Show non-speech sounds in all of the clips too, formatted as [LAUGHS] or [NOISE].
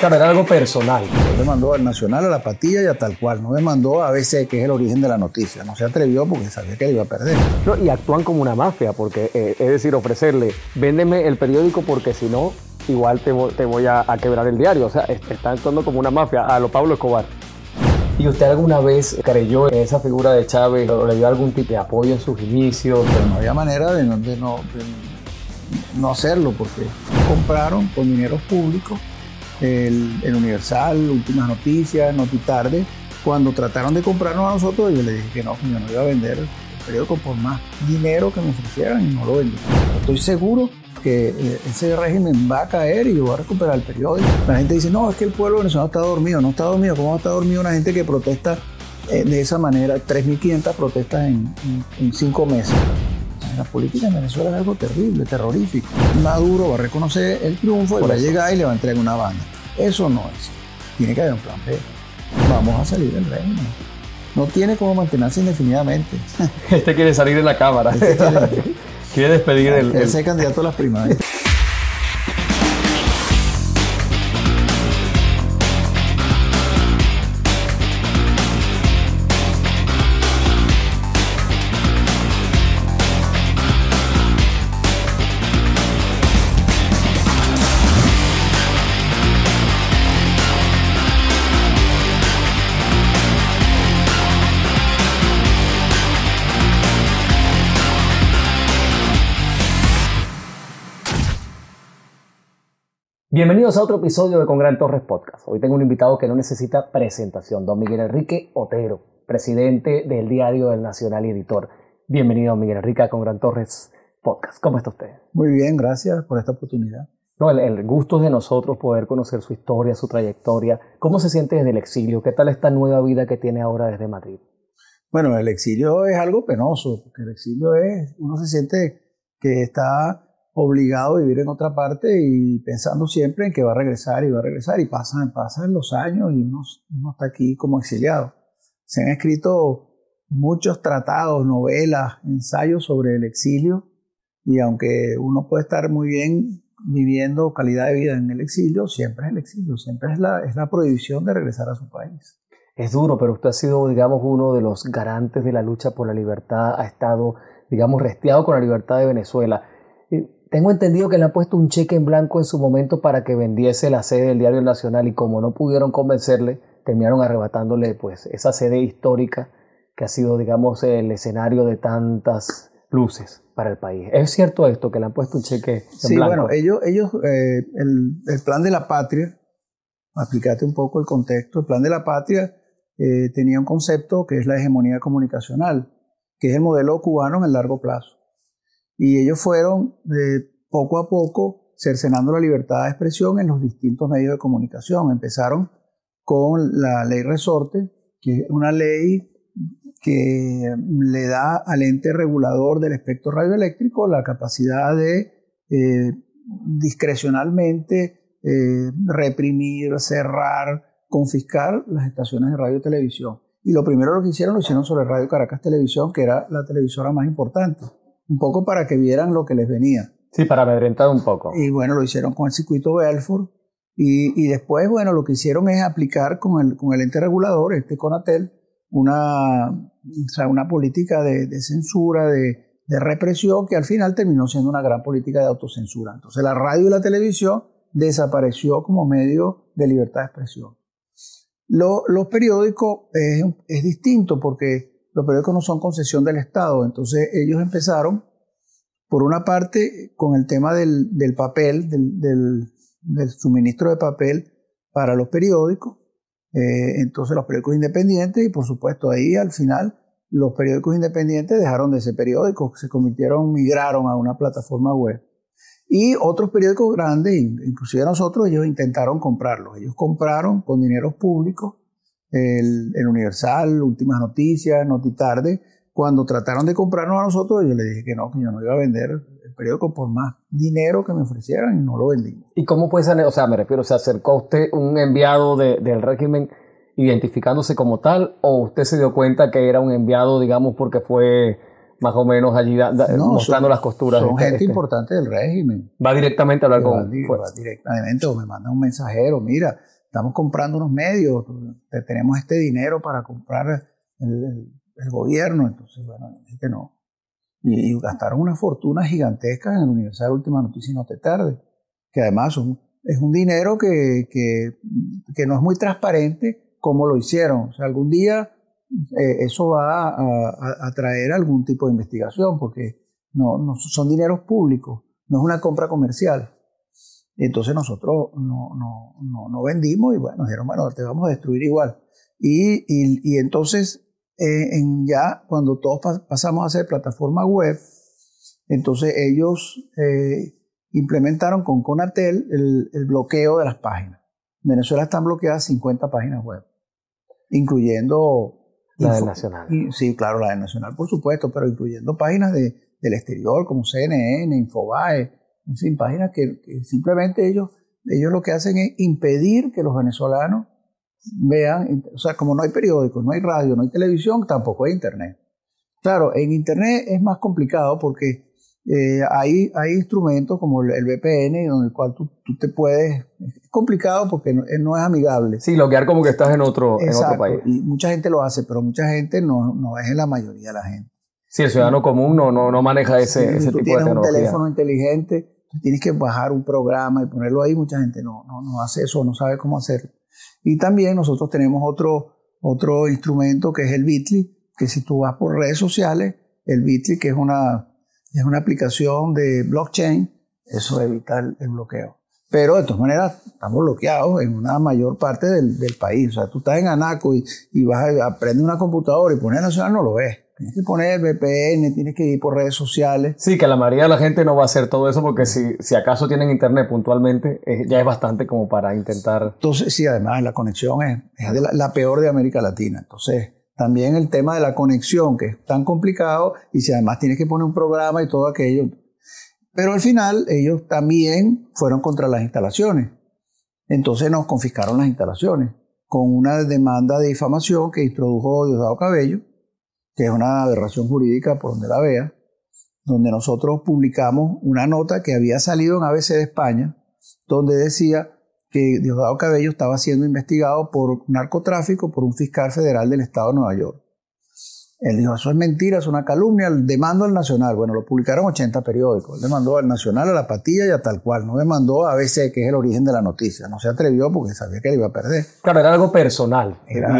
Claro, era algo personal. Le mandó al Nacional, a la Patilla y a tal cual. No le mandó a ABC, que es el origen de la noticia. No se atrevió porque sabía que le iba a perder. No, y actúan como una mafia, porque eh, es decir, ofrecerle, véndeme el periódico porque si no, igual te, te voy a, a quebrar el diario. O sea, est- está actuando como una mafia a lo Pablo Escobar. ¿Y usted alguna vez creyó en esa figura de Chávez o le dio algún tipo de apoyo en sus inicios? Pero no había manera de no, de no, de no hacerlo porque compraron con dinero público el, el Universal, Últimas Noticias, Notitarde. Cuando trataron de comprarnos a nosotros, yo le dije que no, que yo no iba a vender el periódico por más dinero que me ofrecieran y no lo vendí. Estoy seguro que eh, ese régimen va a caer y yo voy a recuperar el periódico. La gente dice, no, es que el pueblo venezolano está dormido. No está dormido. ¿Cómo estar dormido una gente que protesta eh, de esa manera? 3.500 protestas en, en- en cinco meses. La política en Venezuela es algo terrible, terrorífico. Maduro va a reconocer el triunfo y Por va a llegar y le va a entregar una banda. Eso no es. Tiene que haber un plan B. Vamos a salir del régimen. No tiene cómo mantenerse indefinidamente. Este quiere salir en la cámara. Este quiere- [LAUGHS] quiere despedir el, Él el- ser candidato a las primarias. Bienvenidos a otro episodio de Con Gran Torres Podcast. Hoy tengo un invitado que no necesita presentación, don Miguel Enrique Otero, presidente del Diario del Nacional y editor. Bienvenido, Miguel Enrique, a Con Gran Torres Podcast. ¿Cómo está usted? Muy bien, gracias por esta oportunidad. No, el, el gusto es de nosotros poder conocer su historia, su trayectoria. ¿Cómo se siente desde el exilio? ¿Qué tal esta nueva vida que tiene ahora desde Madrid? Bueno, el exilio es algo penoso, porque el exilio es, uno se siente que está obligado a vivir en otra parte y pensando siempre en que va a regresar y va a regresar y pasan, pasan los años y uno, uno está aquí como exiliado. Se han escrito muchos tratados, novelas, ensayos sobre el exilio y aunque uno puede estar muy bien viviendo calidad de vida en el exilio, siempre es el exilio, siempre es la, es la prohibición de regresar a su país. Es duro, pero usted ha sido, digamos, uno de los garantes de la lucha por la libertad, ha estado, digamos, resteado con la libertad de Venezuela. Tengo entendido que le han puesto un cheque en blanco en su momento para que vendiese la sede del Diario Nacional y como no pudieron convencerle, terminaron arrebatándole pues esa sede histórica que ha sido, digamos, el escenario de tantas luces para el país. ¿Es cierto esto, que le han puesto un cheque en Sí, blanco? bueno, ellos, ellos eh, el, el plan de la patria, aplicate un poco el contexto, el plan de la patria eh, tenía un concepto que es la hegemonía comunicacional, que es el modelo cubano en el largo plazo. Y ellos fueron eh, poco a poco cercenando la libertad de expresión en los distintos medios de comunicación. Empezaron con la ley resorte, que es una ley que le da al ente regulador del espectro radioeléctrico la capacidad de eh, discrecionalmente eh, reprimir, cerrar, confiscar las estaciones de radio y televisión. Y lo primero que hicieron lo hicieron sobre Radio Caracas Televisión, que era la televisora más importante, un poco para que vieran lo que les venía. Sí, para amedrentar un poco. Y bueno, lo hicieron con el circuito Belfort. Y, y después, bueno, lo que hicieron es aplicar con el, con el ente regulador, este Conatel, una, o sea, una política de, de censura, de, de represión, que al final terminó siendo una gran política de autocensura. Entonces la radio y la televisión desapareció como medio de libertad de expresión. Lo- los periódicos es, es distinto porque los periódicos no son concesión del Estado, entonces ellos empezaron por una parte, con el tema del, papel, del, suministro de papel para los periódicos, eh, entonces los periódicos independientes, y por supuesto ahí al final los periódicos independientes dejaron de ser periódicos, se convirtieron, migraron a una plataforma web. Y otros periódicos grandes, inclusive nosotros, ellos intentaron comprarlos. Ellos compraron con dinero público el, el Universal, Últimas Noticias, Notitarde. Cuando trataron de comprarnos a nosotros, yo les dije que no, que yo no iba a vender el periódico por más dinero que me ofrecieran y no lo vendimos. ¿Y cómo fue esa, o sea, me refiero, se acercó usted un enviado de- del régimen identificándose como tal o usted se dio cuenta que era un enviado, digamos, porque fue más o menos allí mostrando las costuras. Son gente importante del régimen. Va directamente a hablar con... Va, directamente o me manda un mensajero, mira, estamos comprando unos medios, tenemos este dinero para comprar el, gobierno, entonces, bueno, que no. Y, gastaron una fortuna gigantesca en el Universidad de Última Noticia y no te tarde, que además es un dinero que, que, no es muy transparente cómo lo hicieron. O sea, algún día eh, eso va a, traer algún tipo de investigación, porque no, no, son dineros públicos, no es una compra comercial. Entonces nosotros no, no, no, vendimos y bueno, dijeron, bueno, te vamos a destruir igual. Y, y, entonces, eh, en ya cuando todos pasamos a hacer plataforma web, entonces ellos eh, implementaron con Conatel el, el bloqueo de las páginas. En Venezuela están bloqueadas 50 páginas web incluyendo... La del Nacional. sí, claro, la del Nacional, por supuesto, pero incluyendo páginas de, del exterior como CNN, Infobae, fin, páginas que, simplemente ellos, ellos lo que hacen es impedir que los venezolanos vean, o sea, como no hay periódicos, no hay radio, no hay televisión, tampoco hay internet. Claro, en internet es más complicado porque eh, hay, hay instrumentos como el, VPN, en el cual tú, te puedes. Es complicado porque no, es amigable. Sí, loguear como que estás en otro, en otro país. Y mucha gente lo hace, pero mucha gente no, no es en la mayoría de la gente. Sí, el ciudadano común no, no, no maneja ese, ese tipo de tecnología. tienes un teléfono inteligente, tienes que bajar un programa y ponerlo ahí. Mucha gente no, no, no hace eso, no sabe cómo hacerlo. Y también nosotros tenemos otro, otro instrumento que es el Bitly, que si tú vas por redes sociales, el Bitly, que es una es una aplicación de blockchain, eso evita el, bloqueo. Pero de todas maneras, estamos bloqueados en una mayor parte del, país. O sea, tú estás en Anaco y, y vas a aprender una computadora y poner nacional, no lo ves. Tienes que poner VPN, tienes que ir por redes sociales. Sí, que la mayoría de la gente no va a hacer todo eso porque si, si acaso tienen internet puntualmente, ya es bastante como para intentar. Entonces, sí, además la conexión es, la, la, peor de América Latina. Entonces, también el tema de la conexión, que es tan complicado, y si además tienes que poner un programa y todo aquello. Pero al final ellos también fueron contra las instalaciones. Entonces nos confiscaron las instalaciones con una demanda de difamación que introdujo Diosdado Cabello, que es una aberración jurídica por donde la vea, donde nosotros publicamos una nota que había salido en ABC de España, donde decía que Diosdado Cabello estaba siendo investigado por narcotráfico por un fiscal federal del estado de Nueva York. Él dijo, eso es mentira, es una calumnia, demando al Nacional. Bueno, lo publicaron 80 periódicos. Él demandó al Nacional, a la Patilla y a tal cual. No demandó a ABC, que es el origen de la noticia. No se atrevió porque sabía que le iba a perder. Claro, era algo personal. Era,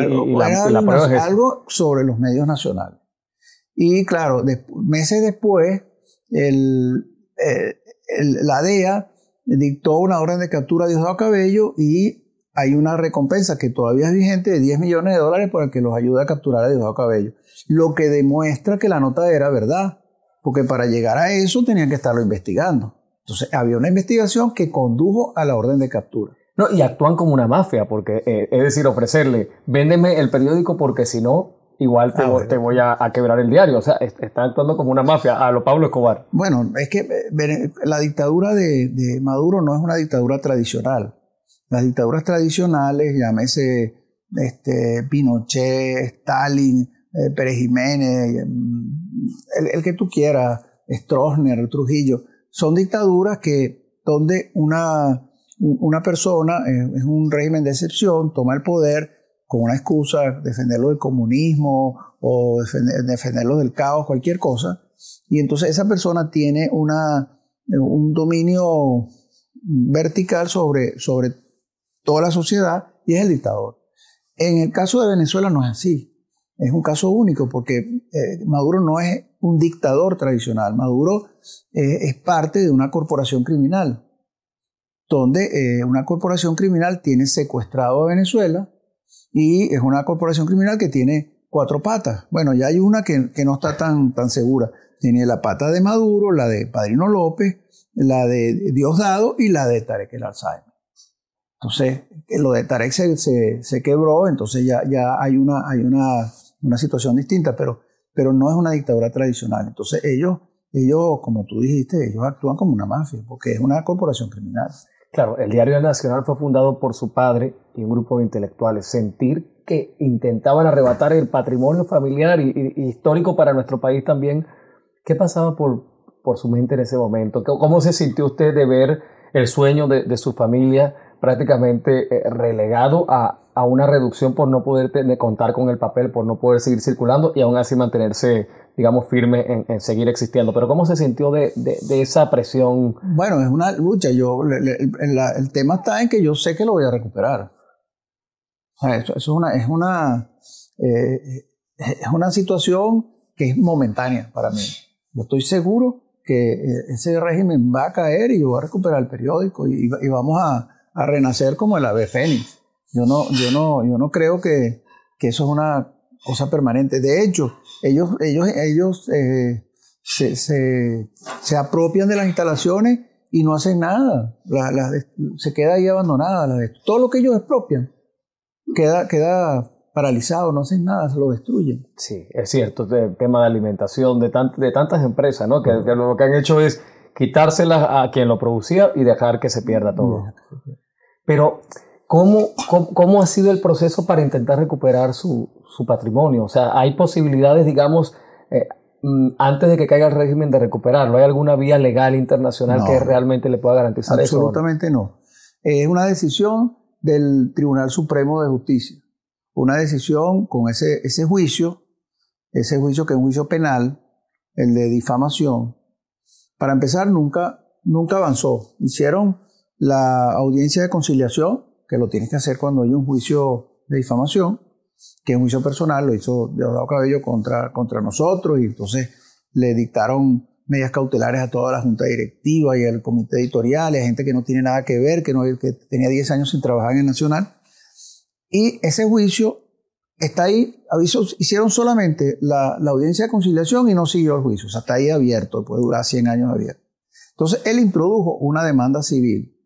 algo, sobre los medios nacionales. Y claro, meses después, el, eh, la DEA dictó una orden de captura de Diosdado Cabello y hay una recompensa que todavía es vigente de 10 millones de dólares para que los ayude a capturar a Diosdado Cabello. Lo que demuestra que la nota era verdad, porque para llegar a eso tenían que estarlo investigando. Entonces había una investigación que condujo a la orden de captura. No, y actúan como una mafia, porque eh, es decir, ofrecerle, véndeme el periódico porque si no, igual te, ah, voy a, quebrar el diario. O sea, está actuando como una mafia a lo Pablo Escobar. Bueno, es que eh, la dictadura de, Maduro no es una dictadura tradicional. Las dictaduras tradicionales, llámese este, Pinochet, Stalin, eh, Pérez Jiménez, mm, el, que tú quieras, Stroessner, Trujillo, son dictaduras que donde una, una persona, eh, es un régimen de excepción, toma el poder, con una excusa, defenderlo del comunismo o defenderlo del caos, cualquier cosa. Y entonces esa persona tiene una, un dominio vertical sobre, sobre toda la sociedad y es el dictador. En el caso de Venezuela no es así. Es un caso único porque eh, Maduro no es un dictador tradicional. Maduro eh, es parte de una corporación criminal, donde eh, una corporación criminal tiene secuestrado a Venezuela, y es una corporación criminal que tiene cuatro patas. Bueno, ya hay una que, no está tan, tan segura. Tiene la pata de Maduro, la de Padrino López, la de Diosdado y la de Tarek el Alzheimer. Entonces, lo de Tarek se, se, quebró, entonces ya, ya hay, una, hay una, una, situación distinta, pero, pero no es una dictadura tradicional. Entonces, ellos, ellos, como tú dijiste, ellos actúan como una mafia, porque es una corporación criminal. Claro, el Diario Nacional fue fundado por su padre y un grupo de intelectuales. Sentir que intentaban arrebatar el patrimonio familiar y, histórico para nuestro país también ¿Qué pasaba por, por su mente en ese momento? ¿Cómo se sintió usted de ver el sueño de su familia prácticamente eh, relegado a, a, una reducción por no poder tener, contar con el papel, por no poder seguir circulando y aún así mantenerse, digamos, firme en, en seguir existiendo. Pero ¿cómo se sintió de, de, de, esa presión? Bueno, es una lucha. Yo, el, el, el, tema está en que yo sé que lo voy a recuperar. Eso, eso, es una, es una, eh, es una situación que es momentánea para mí. Yo estoy seguro que eh, ese régimen va a caer y yo voy a recuperar el periódico y, y vamos a, a, renacer como el ave fénix. Yo no, yo no, yo no creo que, que eso es una cosa permanente. De hecho, ellos, ellos, ellos eh, se, se, se, apropian de las instalaciones y no hacen nada. La, la, se queda ahí abandonada. La, todo lo que ellos expropian queda, queda paralizado, no hacen nada, se lo destruyen. Sí, es cierto, el tema de alimentación de, tant de tantas empresas, ¿no? Que, que, lo que han hecho es quitárselas a quien lo producía y dejar que se pierda todo. Pero, ¿cómo, cómo, cómo ha sido el proceso para intentar recuperar su, su patrimonio? O sea, ¿hay posibilidades, digamos, eh, antes de que caiga el régimen de recuperarlo? ¿Hay alguna vía legal internacional no, que realmente le pueda garantizar absolutamente eso? Absolutamente no. Es una decisión del Tribunal Supremo de Justicia una decisión con ese, ese juicio, ese juicio que es un juicio penal, el de difamación, para empezar nunca, nunca avanzó. Hicieron la audiencia de conciliación, que lo tienes que hacer cuando hay un juicio de difamación, que es un juicio personal, lo hizo Deodado Cabello contra, contra nosotros, y entonces le dictaron medidas cautelares a toda la junta directiva y al comité editorial, y a gente que no tiene nada que ver, que, no, tenía 10 años sin trabajar en el Nacional. Y ese juicio está ahí, avisos, hicieron solamente la, la, audiencia de conciliación y no siguió el juicio, o sea, está ahí abierto, puede durar 100 años abierto. Entonces, él introdujo una demanda civil.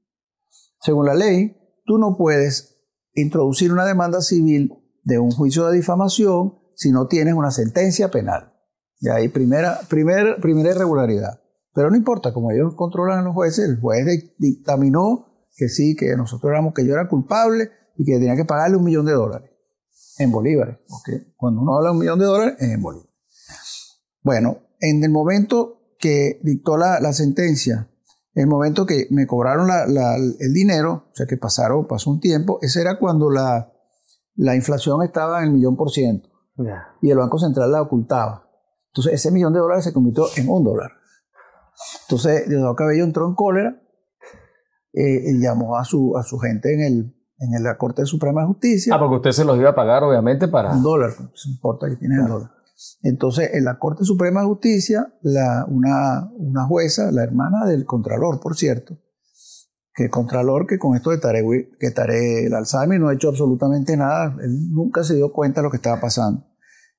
Según la ley, tú no puedes introducir una demanda civil de un juicio de difamación si no tienes una sentencia penal. Y ahí primera, primera, primera irregularidad. Pero no importa, como ellos controlan a los jueces, el juez dictaminó que sí, que nosotros éramos, que yo era culpable, y que tenía que pagarle un millón de dólares en bolívares. Porque cuando uno habla de un millón de dólares es en bolívares. Bueno, en el momento que dictó la, sentencia, en el momento que me cobraron la, la, el dinero, o sea que pasaron, pasó un tiempo, ese era cuando la, la inflación estaba en el millón por ciento. Yeah. Y el Banco Central la ocultaba. Entonces ese millón de dólares se convirtió en un dólar. Entonces Diosdado Cabello entró en cólera eh, y llamó a su, a su gente en el, en la Corte Suprema de Justicia. Ah, porque usted se los iba a pagar, obviamente, para... Un dólar, no importa que tiene el dólar. Entonces, en la Corte Suprema de Justicia, una, una jueza, la hermana del Contralor, por cierto, que Contralor que con esto de Tarek, que Tarek el Alzheimer no ha hecho absolutamente nada, él nunca se dio cuenta de lo que estaba pasando.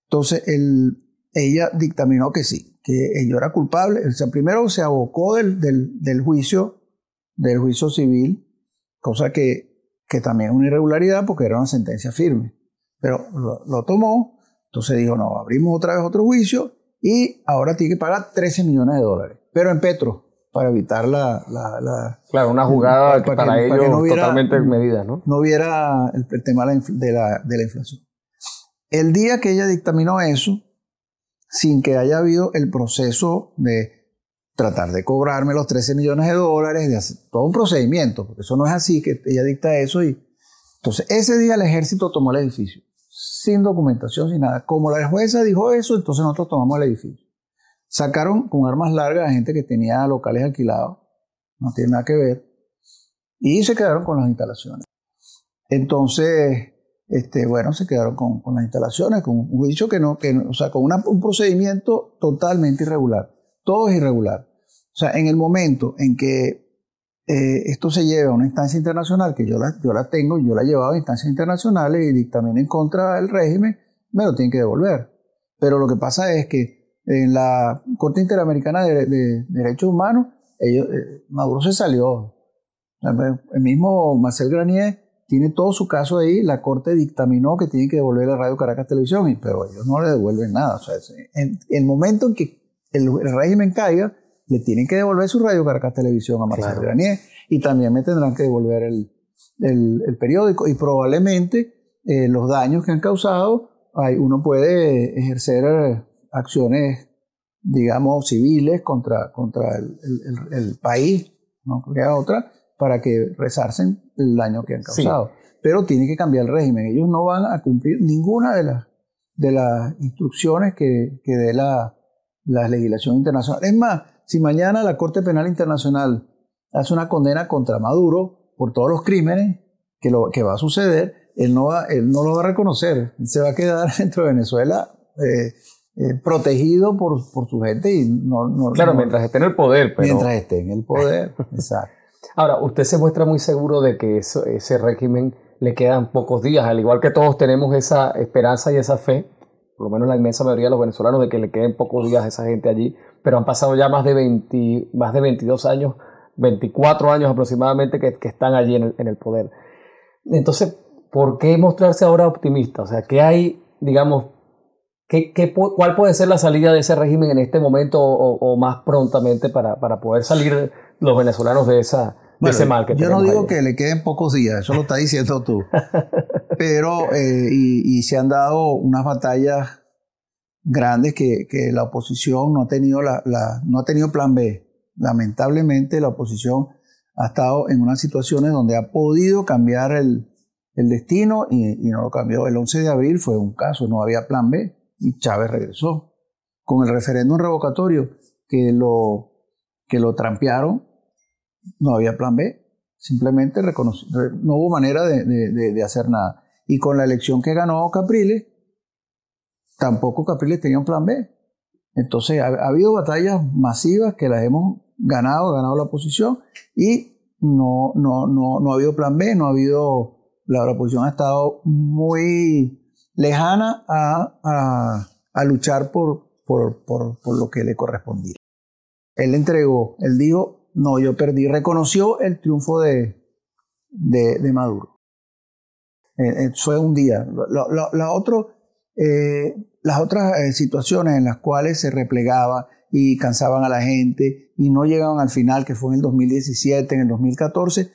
Entonces, él, ella dictaminó que sí, que yo era culpable. O primero se abocó del, del, del juicio, del juicio civil, cosa que que también es una irregularidad porque era una sentencia firme. Pero lo, tomó, entonces dijo, no, abrimos otra vez otro juicio y ahora tiene que pagar 13 millones de dólares, pero en petro, para evitar la... la, la claro, una jugada para, para, que, ellos para que no hubiera, totalmente medida, ¿no? No hubiera el, el tema de la, de la inflación. El día que ella dictaminó eso, sin que haya habido el proceso de tratar de cobrarme los 13 millones de dólares, de hacer todo un procedimiento, porque eso no es así, que ella dicta eso y... Entonces, ese día el ejército tomó el edificio, sin documentación, sin nada. Como la jueza dijo eso, entonces nosotros tomamos el edificio. Sacaron con armas largas a gente que tenía locales alquilados, no tiene nada que ver, y se quedaron con las instalaciones. Entonces, este, bueno, se quedaron con, con las instalaciones, con un juicio que no, que, o sea, con un procedimiento totalmente irregular todo es irregular. O sea, en el momento en que eh, esto se lleva a una instancia internacional, que yo la, yo la tengo, yo la he llevado a instancias internacionales y dictamen en contra del régimen, me lo tienen que devolver. Pero lo que pasa es que en la Corte Interamericana de, de, de Derechos Humanos, ellos, eh, Maduro se salió. El mismo Marcel Granier tiene todo su caso ahí, la Corte dictaminó que tienen que devolver a Radio Caracas Televisión, pero ellos no le devuelven nada. O sea, en el momento en que el, régimen caiga, le tienen que devolver su Radio Caracas Televisión a Marcelo claro. Granier y también me tendrán que devolver el, el, el periódico y probablemente eh, los daños que han causado, hay, uno puede ejercer eh, acciones digamos, civiles contra, contra el, el, país, no había otra, para que resarcen el daño que han causado. Pero tiene que cambiar el régimen. Ellos no van a cumplir ninguna de las, de las instrucciones que, que dé la, la legislación internacional. Es más, si mañana la Corte Penal Internacional hace una condena contra Maduro por todos los crímenes que, lo, que va a suceder, él no, va, él no lo va a reconocer. se va a quedar [LAUGHS] dentro de Venezuela eh, eh, protegido por, por, su gente y no... no claro, mientras esté en el poder. Pero... Mientras esté en el poder, [LAUGHS] exacto. Ahora, usted se muestra muy seguro de que ese régimen le quedan pocos días, al igual que todos tenemos esa esperanza y esa fe, por lo menos la inmensa mayoría de los venezolanos, de que le queden pocos días a esa gente allí, pero han pasado ya más de, 20, más de 22 años, 24 años aproximadamente que, que están allí en el, en el poder. Entonces, ¿por qué mostrarse ahora optimista? O sea, ¿qué hay, digamos, qué, qué, cuál puede ser la salida de ese régimen en este momento o, más prontamente para, para, poder salir los venezolanos de, esa, ese mal que Yo no digo que le queden pocos días, eso lo estás diciendo tú. [LAUGHS] Pero, eh, y, se han dado unas batallas grandes que, que la oposición no ha tenido la, no ha tenido plan B. Lamentablemente la oposición ha estado en unas situaciones donde ha podido cambiar el, el destino y, no lo cambió. El 11 de abril fue un caso, no había plan B y Chávez regresó. Con el referéndum revocatorio que lo, que lo trampearon, no había plan B. Simplemente no hubo manera de, hacer nada. Y con la elección que ganó Capriles, tampoco Capriles tenía un plan B. Entonces ha, ha habido batallas masivas que las hemos ganado, ganado la oposición y no, no, no, no ha habido plan B, no ha habido la oposición ha estado muy lejana a, a, luchar por, por, por, lo que le correspondía. Él entregó, él dijo, no, yo perdí, reconoció el triunfo de, de, Maduro. Eh, eh, fue un día. La, eh, las otras situaciones en las cuales se replegaba y cansaban a la gente y no llegaban al final, que fue en el 2017, en el 2014,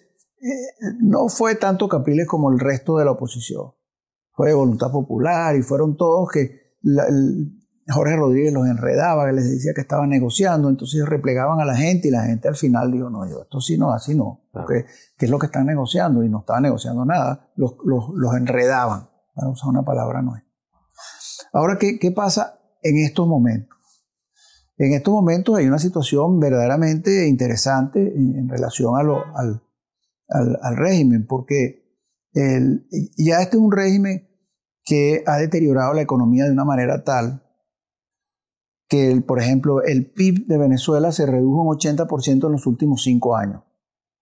no fue tanto Capriles como el resto de la oposición. Fue voluntad popular y fueron todos que Jorge Rodríguez los enredaba, que les decía que estaban negociando, entonces replegaban a la gente y la gente al final dijo, no, yo esto sí no, así no, porque ¿qué es lo que están negociando? Y no estaban negociando nada, los, los, enredaban, para usar una palabra es. Ahora, ¿qué, ¿qué pasa en estos momentos? En estos momentos hay una situación verdaderamente interesante en, relación a lo, al, al, régimen, porque el, ya este es un régimen que ha deteriorado la economía de una manera tal que, por ejemplo, el PIB de Venezuela se redujo un 80% en los últimos cinco años.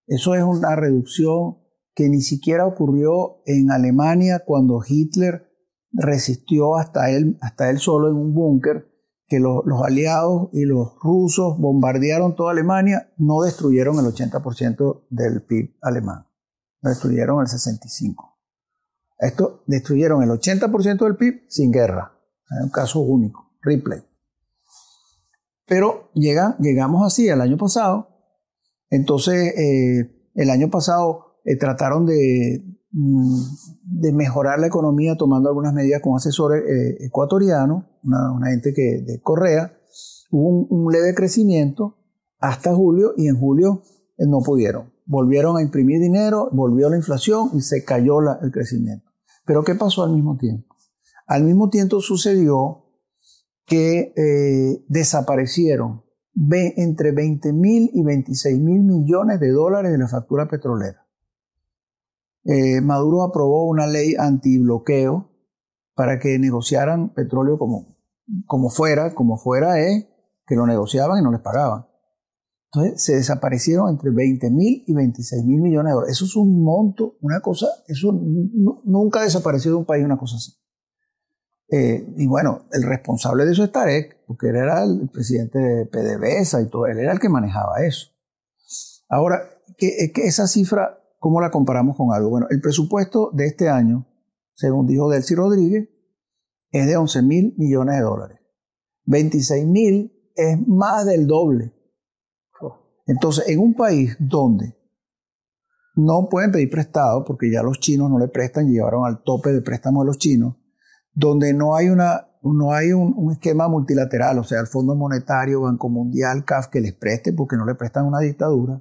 Eso es una reducción que ni siquiera ocurrió en Alemania cuando Hitler resistió hasta él, hasta él solo en un búnker que los, aliados y los rusos bombardearon toda Alemania, no destruyeron el 80% del PIB alemán, destruyeron el 65%. Esto destruyeron el 80% del PIB sin guerra, es un caso único, Ripley. Pero llega, llegamos así el año pasado, entonces eh, el año pasado eh, trataron de, mm, de mejorar la economía tomando algunas medidas con asesores eh, ecuatorianos, una, gente que, de Correa, hubo un, leve crecimiento hasta julio y en julio eh, no pudieron. Volvieron a imprimir dinero, volvió la inflación y se cayó el crecimiento. Pero ¿qué pasó al mismo tiempo? Al mismo tiempo sucedió que eh, desaparecieron entre 20 mil y 26 mil millones de dólares de la factura petrolera. Eh, Maduro aprobó una ley antibloqueo para que negociaran petróleo como, como fuera, como fuera es que lo negociaban y no les pagaban. Entonces se desaparecieron entre 20 mil y 26 mil millones de dólares. Eso es un monto, una cosa, eso nunca ha desaparecido de un país una cosa así. Eh, y bueno, el responsable de eso es Tarek, porque él era el presidente de PDVSA y todo, él era el que manejaba eso. Ahora, que, que esa cifra, ¿cómo la comparamos con algo? Bueno, el presupuesto de este año según dijo Delcy Rodríguez, es de 11 mil millones de dólares. 26 mil es más del doble. Entonces, en un país donde no pueden pedir prestado, porque ya los chinos no le prestan, llegaron al tope de préstamo de los chinos, donde no hay una no hay un, esquema multilateral, o sea, el Fondo Monetario, Banco Mundial, CAF, que les preste, porque no le prestan una dictadura,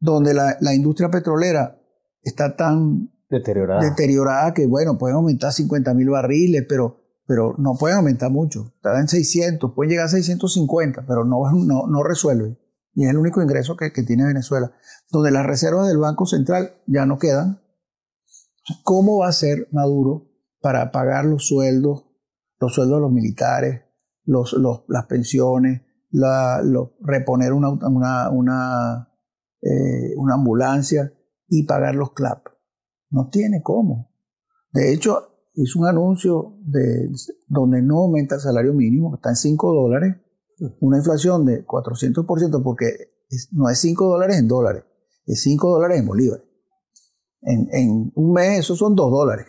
donde la, la industria petrolera está tan deteriorada. deteriorada que, bueno, pueden aumentar 50 mil barriles, pero, pero no pueden aumentar mucho. Está en 600, pueden llegar a 650, pero no, no, no resuelve. Y es el único ingreso que, que tiene Venezuela. Donde las reservas del Banco Central ya no quedan. ¿Cómo va a ser Maduro para pagar los sueldos, los sueldos de los militares, los, los, las pensiones, la, reponer una, una, una, eh, una ambulancia y pagar los CLAP? No tiene cómo. De hecho, hizo un anuncio de, donde no aumenta el salario mínimo, está en 5 dólares, una inflación de 400%, porque no es 5 dólares en dólares, es 5 dólares en bolívares. En, en, un mes esos son 2 dólares.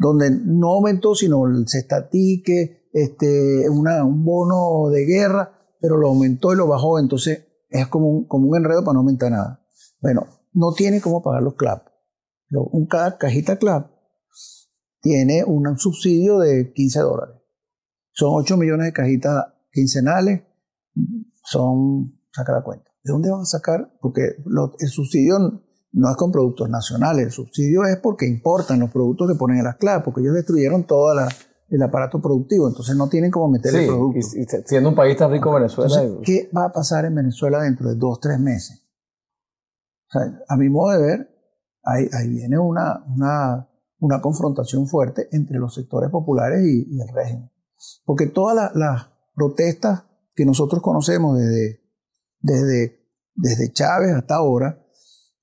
Donde no aumentó, sino el cestatique, este, una, un bono de guerra, pero lo aumentó y lo bajó, entonces es como un, como un enredo para no aumentar nada. Bueno, no tiene cómo pagar los CLAP un, cada cajita CLAP tiene un subsidio de 15 dólares. Son 8 millones de cajitas quincenales, son, saca la cuenta. ¿De dónde van a sacar? Porque el subsidio no es con productos nacionales, el subsidio es porque importan los productos que ponen en las CLAP, porque ellos destruyeron todo el aparato productivo, entonces no tienen cómo meter el producto. Y, siendo un país tan rico Venezuela. ¿Qué va a pasar en Venezuela dentro de dos, tres meses? a mi modo de ver, ahí, viene una, una, una, confrontación fuerte entre los sectores populares y, el régimen. Porque todas las, protestas que nosotros conocemos desde, desde, desde Chávez hasta ahora,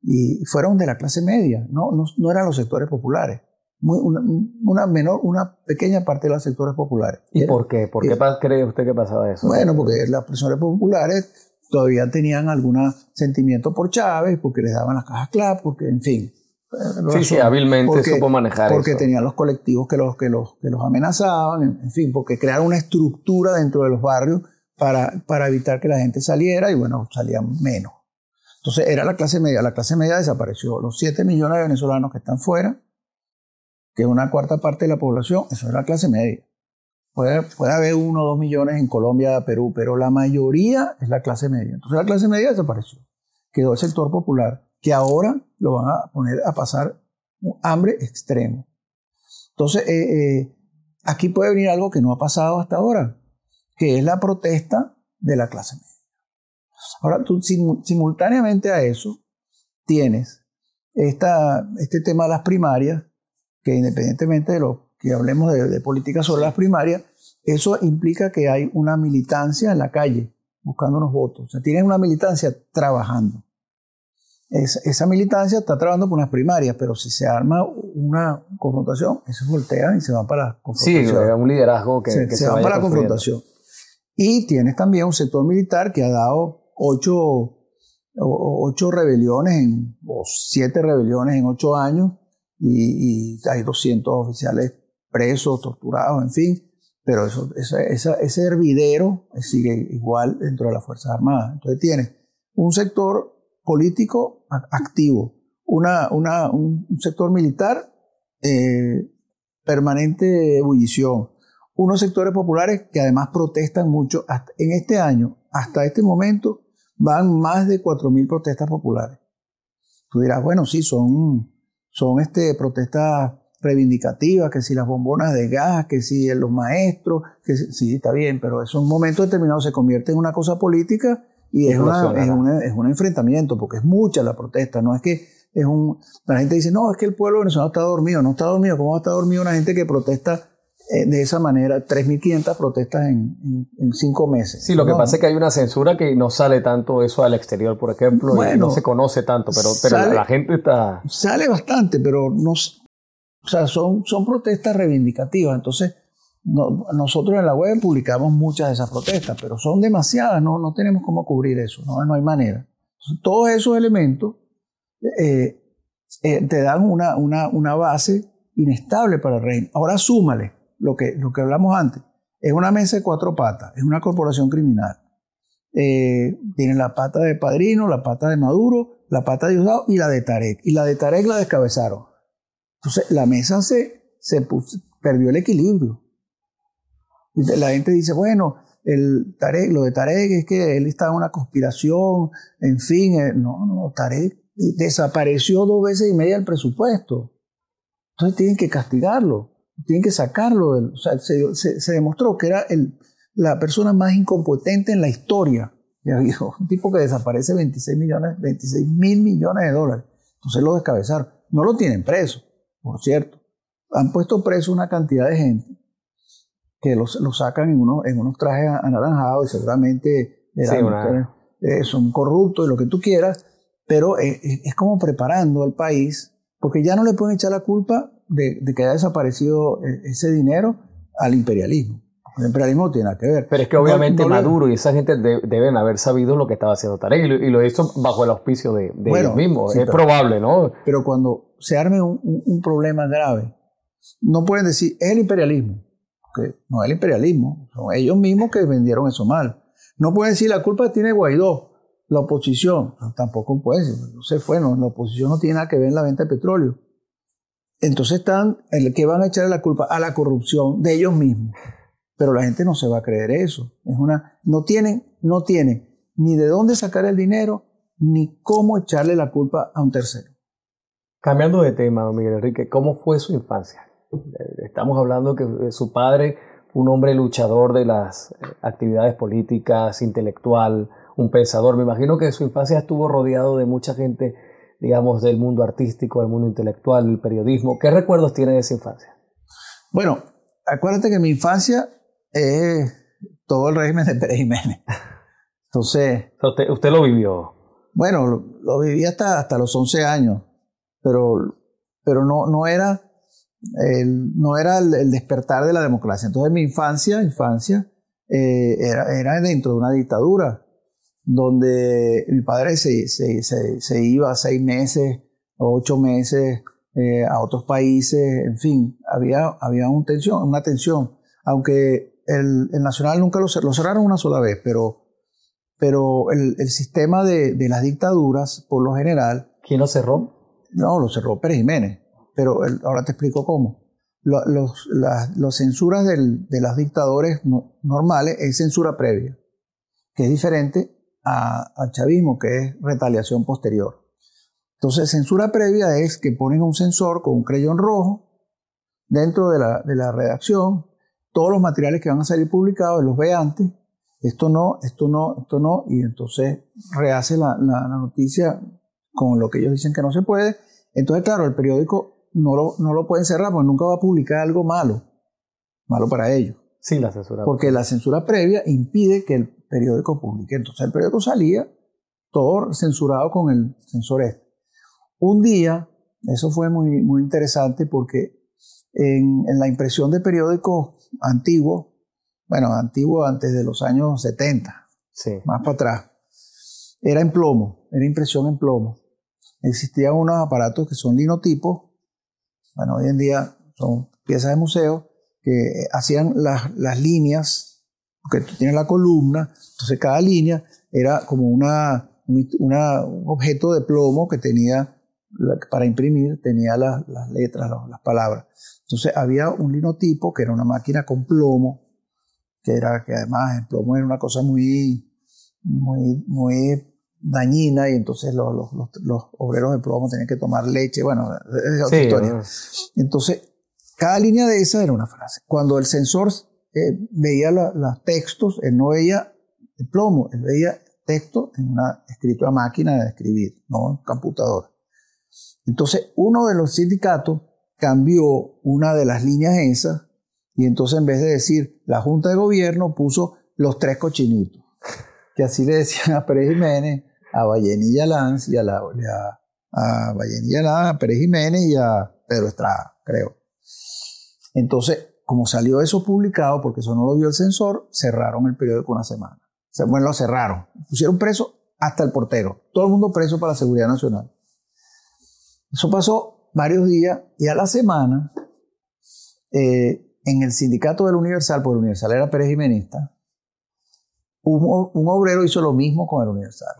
y fueron de la clase media, no, no, eran los sectores populares. una, una, menor, una pequeña parte de los sectores populares. ¿Y por qué? ¿Por qué cree usted que pasaba eso? Bueno, porque las personas populares todavía tenían algún sentimiento por Chávez, porque les daban las cajas CLAP, porque, en fin. Sí, sí, hábilmente supo manejar Porque tenían los colectivos que los, que los, que los amenazaban, en, fin, porque crearon una estructura dentro de los barrios para, para evitar que la gente saliera y, bueno, salían menos. Entonces, era la clase media. La clase media desapareció. Los 7 millones de venezolanos que están fuera, que es una cuarta parte de la población, eso es la clase media. Puede, haber uno o dos millones en Colombia, Perú, pero la mayoría es la clase media. Entonces la clase media desapareció. Quedó el sector popular, que ahora lo van a poner a pasar un hambre extremo. Entonces, eh, eh, aquí puede venir algo que no ha pasado hasta ahora, que es la protesta de la clase media. Ahora, tú simultáneamente a eso tienes esta, este tema de las primarias, que independientemente de lo que hablemos de, política sobre las primarias, eso implica que hay una militancia en la calle buscando unos votos. O sea, tienen una militancia trabajando. esa militancia está trabajando por unas primarias, pero si se arma una confrontación, eso voltea y se va para la confrontación. Sí, un liderazgo que se, se, va para la confrontación. Y tienes también un sector militar que ha dado ocho, ocho rebeliones o siete rebeliones en ocho años y, hay 200 oficiales presos, torturados, en fin, pero eso, ese hervidero sigue igual dentro de las Fuerzas Armadas. Entonces tiene un sector político activo, una, una, un sector militar eh, permanente ebullición, unos sectores populares que además protestan mucho. en este año, hasta este momento, van más de 4.000 protestas populares. Tú dirás, bueno, sí, son, son este, protestas reivindicativas, que si las bombonas de gas, que si los maestros, que sí, está bien, pero eso en un momento determinado se convierte en una cosa política y es, una, es, un enfrentamiento, porque es mucha la protesta, no es que es un... La gente dice, no, es que el pueblo venezolano está dormido, no está dormido, ¿cómo va a estar dormido una gente que protesta de esa manera, 3.500 protestas en, en, cinco meses. Sí, lo que pasa es que hay una censura que no sale tanto eso al exterior, por ejemplo, no se conoce tanto, pero, pero la gente está... Sale bastante, pero no, o sea, son, son protestas reivindicativas. Entonces, nosotros en la web publicamos muchas de esas protestas, pero son demasiadas, no, no tenemos cómo cubrir eso, no, no hay manera. todos esos elementos eh, eh, te dan una, una, una, base inestable para el régimen. Ahora súmale lo que, lo que hablamos antes. Es una mesa de cuatro patas, es una corporación criminal. Eh, tiene la pata de Padrino, la pata de Maduro, la pata de Diosdado y la de Tarek. Y la de Tarek la descabezaron. Entonces, la mesa se, se perdió el equilibrio. la gente dice, bueno, el Tarek, lo de Tarek es que él está en una conspiración, en fin, eh, no, no, Tarek desapareció dos veces y media del presupuesto. Entonces tienen que castigarlo, tienen que sacarlo. o sea, se, demostró que era el, la persona más incompetente en la historia. Ya dijo, un tipo que desaparece 26 millones, 26 mil millones de dólares. Entonces lo descabezaron. No lo tienen preso, por cierto. Han puesto preso una cantidad de gente que los, sacan en, unos, en unos trajes anaranjados y seguramente eh, son corruptos y lo que tú quieras, pero eh, eh, es como preparando al país, porque ya no le pueden echar la culpa de, que haya desaparecido ese dinero al imperialismo. El imperialismo no tiene nada que ver. Pero es que obviamente Maduro y esa gente deben haber sabido lo que estaba haciendo Tarek y lo, hizo bajo el auspicio de, ellos mismos. es probable, ¿no? Pero cuando se arme un, un, problema grave, no pueden decir, es el imperialismo no es el imperialismo, son ellos mismos que vendieron eso mal. No pueden decir la culpa tiene Guaidó, la oposición, tampoco puede decir, no se fue, la oposición no tiene nada que ver en la venta de petróleo. Entonces están, el que van a echarle la culpa a la corrupción de ellos mismos. Pero la gente no se va a creer eso. Es una, no tienen, no tienen ni de dónde sacar el dinero, ni cómo echarle la culpa a un tercero. Cambiando de tema, don Miguel Enrique, ¿cómo fue su infancia? Estamos hablando que eh, su padre un hombre luchador de las eh, actividades políticas, intelectual, un pensador. Me imagino que su infancia estuvo rodeado de mucha gente, digamos, del mundo artístico, del mundo intelectual, del periodismo. ¿Qué recuerdos tiene de esa infancia? Bueno, acuérdate que mi infancia es todo el régimen de Pérez Jiménez. Entonces... Usted, usted lo vivió. Bueno, lo, viví hasta, hasta los 11 años, pero, pero no, no era no era el, despertar de la democracia. Entonces mi infancia, infancia, eh, era, dentro de una dictadura, donde mi padre se, se, se, iba seis meses, ocho meses eh, a otros países, en fin, había, había una tensión, una tensión. Aunque el, Nacional nunca lo, lo, cerraron una sola vez, pero, pero el, el sistema de, de, las dictaduras, por lo general... ¿Quién lo cerró? No, lo cerró Pérez Jiménez pero ahora te explico cómo. Los, las, censuras de los dictadores normales es censura previa, que es diferente al chavismo, que es retaliación posterior. Entonces, censura previa es que ponen un censor con un creyón rojo dentro de la, de la redacción, todos los materiales que van a salir publicados, los ve antes, esto no, esto no, esto no, y entonces rehace la, la, noticia con lo que ellos dicen que no se puede. Entonces, claro, el periódico no lo, no lo pueden cerrar porque nunca va a publicar algo malo, malo para ellos. Sí, la censura. Porque la censura previa impide que el periódico publique. Entonces el periódico salía todo censurado con el censor este. Un día, eso fue muy, muy interesante porque en, en la impresión de periódicos antiguos, bueno, antiguos antes de los años 70, sí. más para atrás, era en plomo, era impresión en plomo. Existían unos aparatos que son linotipos bueno, hoy en día son piezas de museo que hacían las, las líneas, porque tú tienes la columna, entonces cada línea era como una, una, un objeto de plomo que tenía, para imprimir, tenía las, letras, las, palabras. Entonces había un linotipo que era una máquina con plomo, que era que además el plomo era una cosa muy, muy, muy dañina y entonces los, los, los, obreros de plomo tenían que tomar leche, bueno, es otra historia. Entonces, cada línea de esa era una frase. Cuando el sensor eh, veía los textos, él no veía el plomo, él veía texto en una escrito máquina de escribir, no en computadora. Entonces, uno de los sindicatos cambió una de las líneas esas y entonces en vez de decir la Junta de Gobierno puso los tres cochinitos que así le decían a Pérez Jiménez, a Vallenilla Lanz y a, la, a, a Vallenilla Lanz, a Pérez Jiménez y a Pedro Estrada, creo. Entonces, como salió eso publicado, porque eso no lo vio el censor, cerraron el periódico una semana. Bueno, lo cerraron. Pusieron preso hasta el portero. Todo el mundo preso para la seguridad nacional. Eso pasó varios días y a la semana, eh, en el sindicato del Universal, porque el Universal era Pérez Jiménezista, un, obrero hizo lo mismo con el Universal.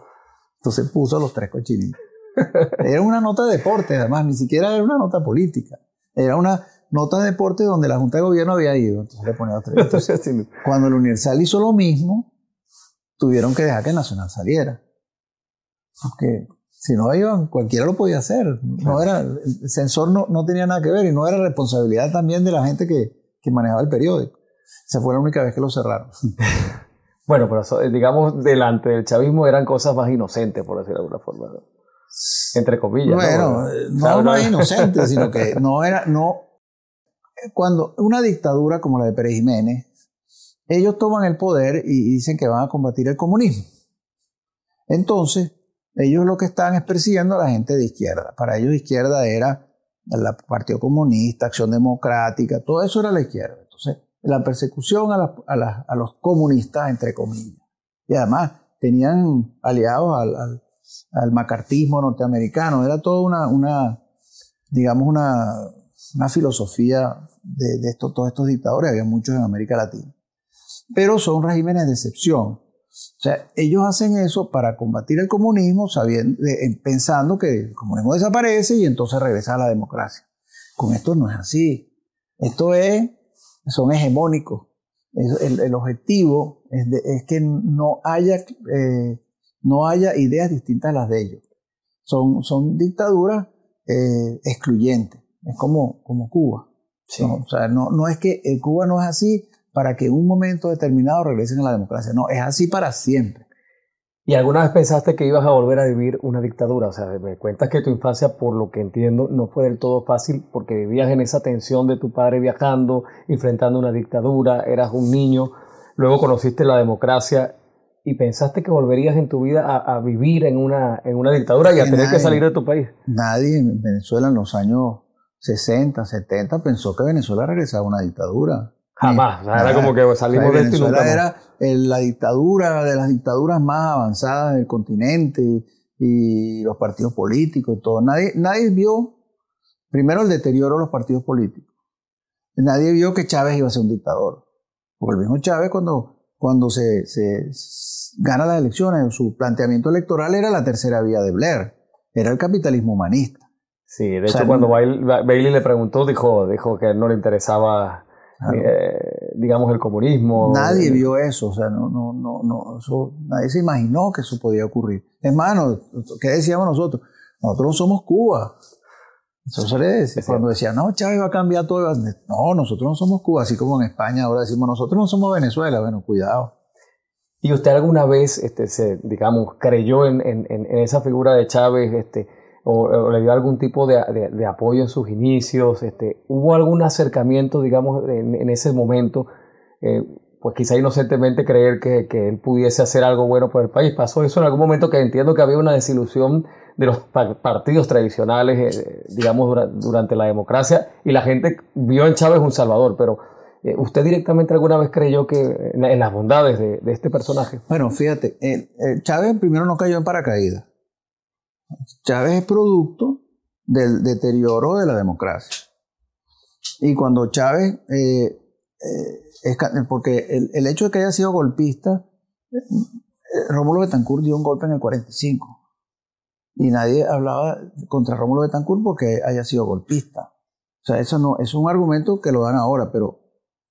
Entonces puso los tres cochinitos. [LAUGHS] Era una nota de deporte, además, ni siquiera era una nota política. Era una, notas de deporte donde la Junta de Gobierno había ido. Entonces le ponía otra. Entonces, [LAUGHS] cuando el Universal hizo lo mismo, tuvieron que dejar que el Nacional saliera. Porque si no iban, cualquiera lo podía hacer. No era, el censor no, no tenía nada que ver y no era responsabilidad también de la gente que, que manejaba el periódico. Esa fue la única vez que lo cerraron. [LAUGHS] Bueno, pero digamos, delante del chavismo eran cosas más inocentes, por decirlo de alguna forma. Entre comillas. Bueno, no, no, es inocente, sino que no era, no. Cuando una dictadura como la de Pérez Jiménez, ellos toman el poder y dicen que van a combatir el comunismo. Entonces, ellos lo que están es persiguiendo a la gente de izquierda. Para ellos, izquierda era el Partido Comunista, Acción Democrática, todo eso era la izquierda. Entonces, la persecución a, los comunistas, entre comillas. Y además, tenían aliados al macartismo norteamericano. Era toda una digamos, una, una filosofía de, de todos estos dictadores, había muchos en América Latina. Pero son regímenes de excepción. O sea, ellos hacen eso para combatir el comunismo, sabiendo, pensando que el comunismo desaparece y entonces regresa a la democracia. Con esto no es así. Esto es, son hegemónicos. el, objetivo es, es, que no haya eh, no haya ideas distintas a las de ellos. Son, son dictaduras eh, excluyentes, es como, como Cuba. o sea, no, no es que Cuba no es así para que en un momento determinado regresen a la democracia, no, es así para siempre. ¿Y alguna vez pensaste que ibas a volver a vivir una dictadura? O sea, me cuentas que tu infancia, por lo que entiendo, no fue del todo fácil porque vivías en esa tensión de tu padre viajando, enfrentando una dictadura, eras un niño, luego conociste la democracia y pensaste que volverías en tu vida a, vivir en una, en una dictadura y a tener que salir de tu país? Nadie en Venezuela en los años 60, 70 pensó que Venezuela regresaba a una dictadura. Jamás, era como que salimos de y nunca era la dictadura de las dictaduras más avanzadas del continente y, los partidos políticos y todo. Nadie, nadie vio, primero, el deterioro de los partidos políticos. Nadie vio que Chávez iba a ser un dictador. Porque el mismo Chávez cuando cuando se, se, gana las elecciones, su planteamiento electoral era la tercera vía de Blair, era el capitalismo humanista. Sí, de hecho cuando Bailey le preguntó, dijo, dijo que no le interesaba, eh, digamos, el comunismo. Nadie vio eso, o sea, no, no, no, no eso, nadie se imaginó que eso podía ocurrir. Hermano, ¿qué decíamos nosotros? Nosotros no somos Cuba. Eso se le decía. Cuando decían, no, Chávez va a cambiar todo. No, nosotros no somos Cuba, así como en España ahora decimos, nosotros no somos Venezuela. Bueno, cuidado. ¿Y usted alguna vez, este, se, digamos, creyó en, en, en, esa figura de Chávez este, o, le dio algún tipo de, de, apoyo en sus inicios? Este, ¿Hubo algún acercamiento, digamos, en, ese momento? Eh, pues quizá inocentemente creer que, que, él pudiese hacer algo bueno por el país. ¿Pasó eso en algún momento que entiendo que había una desilusión de los partidos tradicionales, eh, digamos, durante la democracia, y la gente vio en Chávez un salvador, pero eh, ¿usted directamente alguna vez creyó que en, las bondades de, este personaje? Bueno, fíjate, Chávez primero no cayó en paracaídas. Chávez es producto del deterioro de la democracia. Y cuando Chávez, eh, es, porque el, el, hecho de que haya sido golpista, Rómulo Betancourt dio un golpe en el 45 y nadie hablaba contra Rómulo Betancourt porque haya sido golpista. O sea, eso no es un argumento que lo dan ahora, pero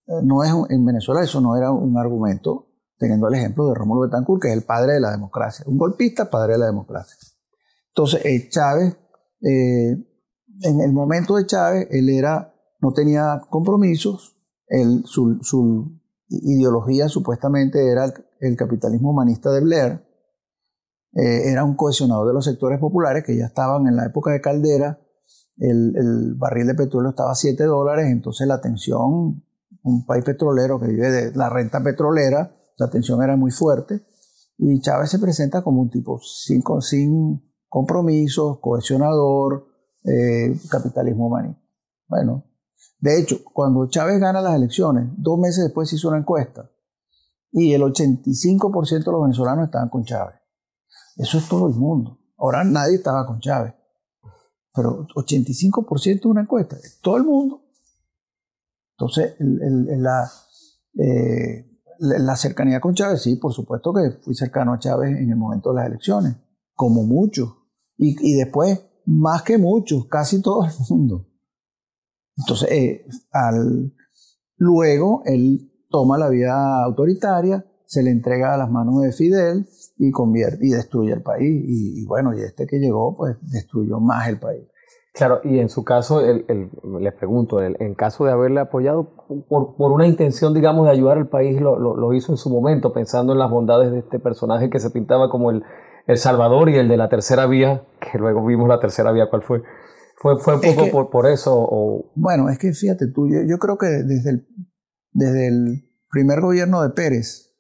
eh, no es en Venezuela eso no era un argumento teniendo el ejemplo de Rómulo Betancourt, que es el padre de la democracia, un golpista, padre de la democracia. Entonces, eh, Chávez, eh, en el momento de Chávez, él era, no tenía compromisos, su, su, ideología supuestamente era el capitalismo humanista de Blair, eh, era un cohesionador de los sectores populares que ya estaban en la época de Caldera, el, barril de petróleo estaba a 7 dólares, entonces la tensión, un país petrolero que vive de la renta petrolera, la tensión era muy fuerte, y Chávez se presenta como un tipo sin, sin compromisos, cohesionador, eh, capitalismo humanista. Bueno, de hecho, cuando Chávez gana las elecciones, dos meses después se hizo una encuesta, y el 85% de los venezolanos estaban con Chávez. Eso es todo el mundo. Ahora nadie estaba con Chávez. Pero 85% de una encuesta, todo el mundo. Entonces, la, eh, la cercanía con Chávez, sí, por supuesto que fui cercano a Chávez en el momento de las elecciones, como muchos. Y, después, más que muchos, casi todo el mundo. Entonces, eh, al, luego él toma la vía autoritaria, se le entrega a las manos de Fidel y convierte y destruye el país. Y, bueno, y este que llegó, pues destruyó más el país. Claro, y en su caso, el, les pregunto, en caso de haberle apoyado por, por, una intención, digamos, de ayudar al país, lo, lo, hizo en su momento, pensando en las bondades de este personaje que se pintaba como el, el Salvador y el de la tercera vía, que luego vimos la tercera vía, ¿cuál fue? ¿Fue, fue un poco por, por, eso? O... Bueno, es que fíjate tú, yo, yo creo que desde el, desde el primer gobierno de Pérez,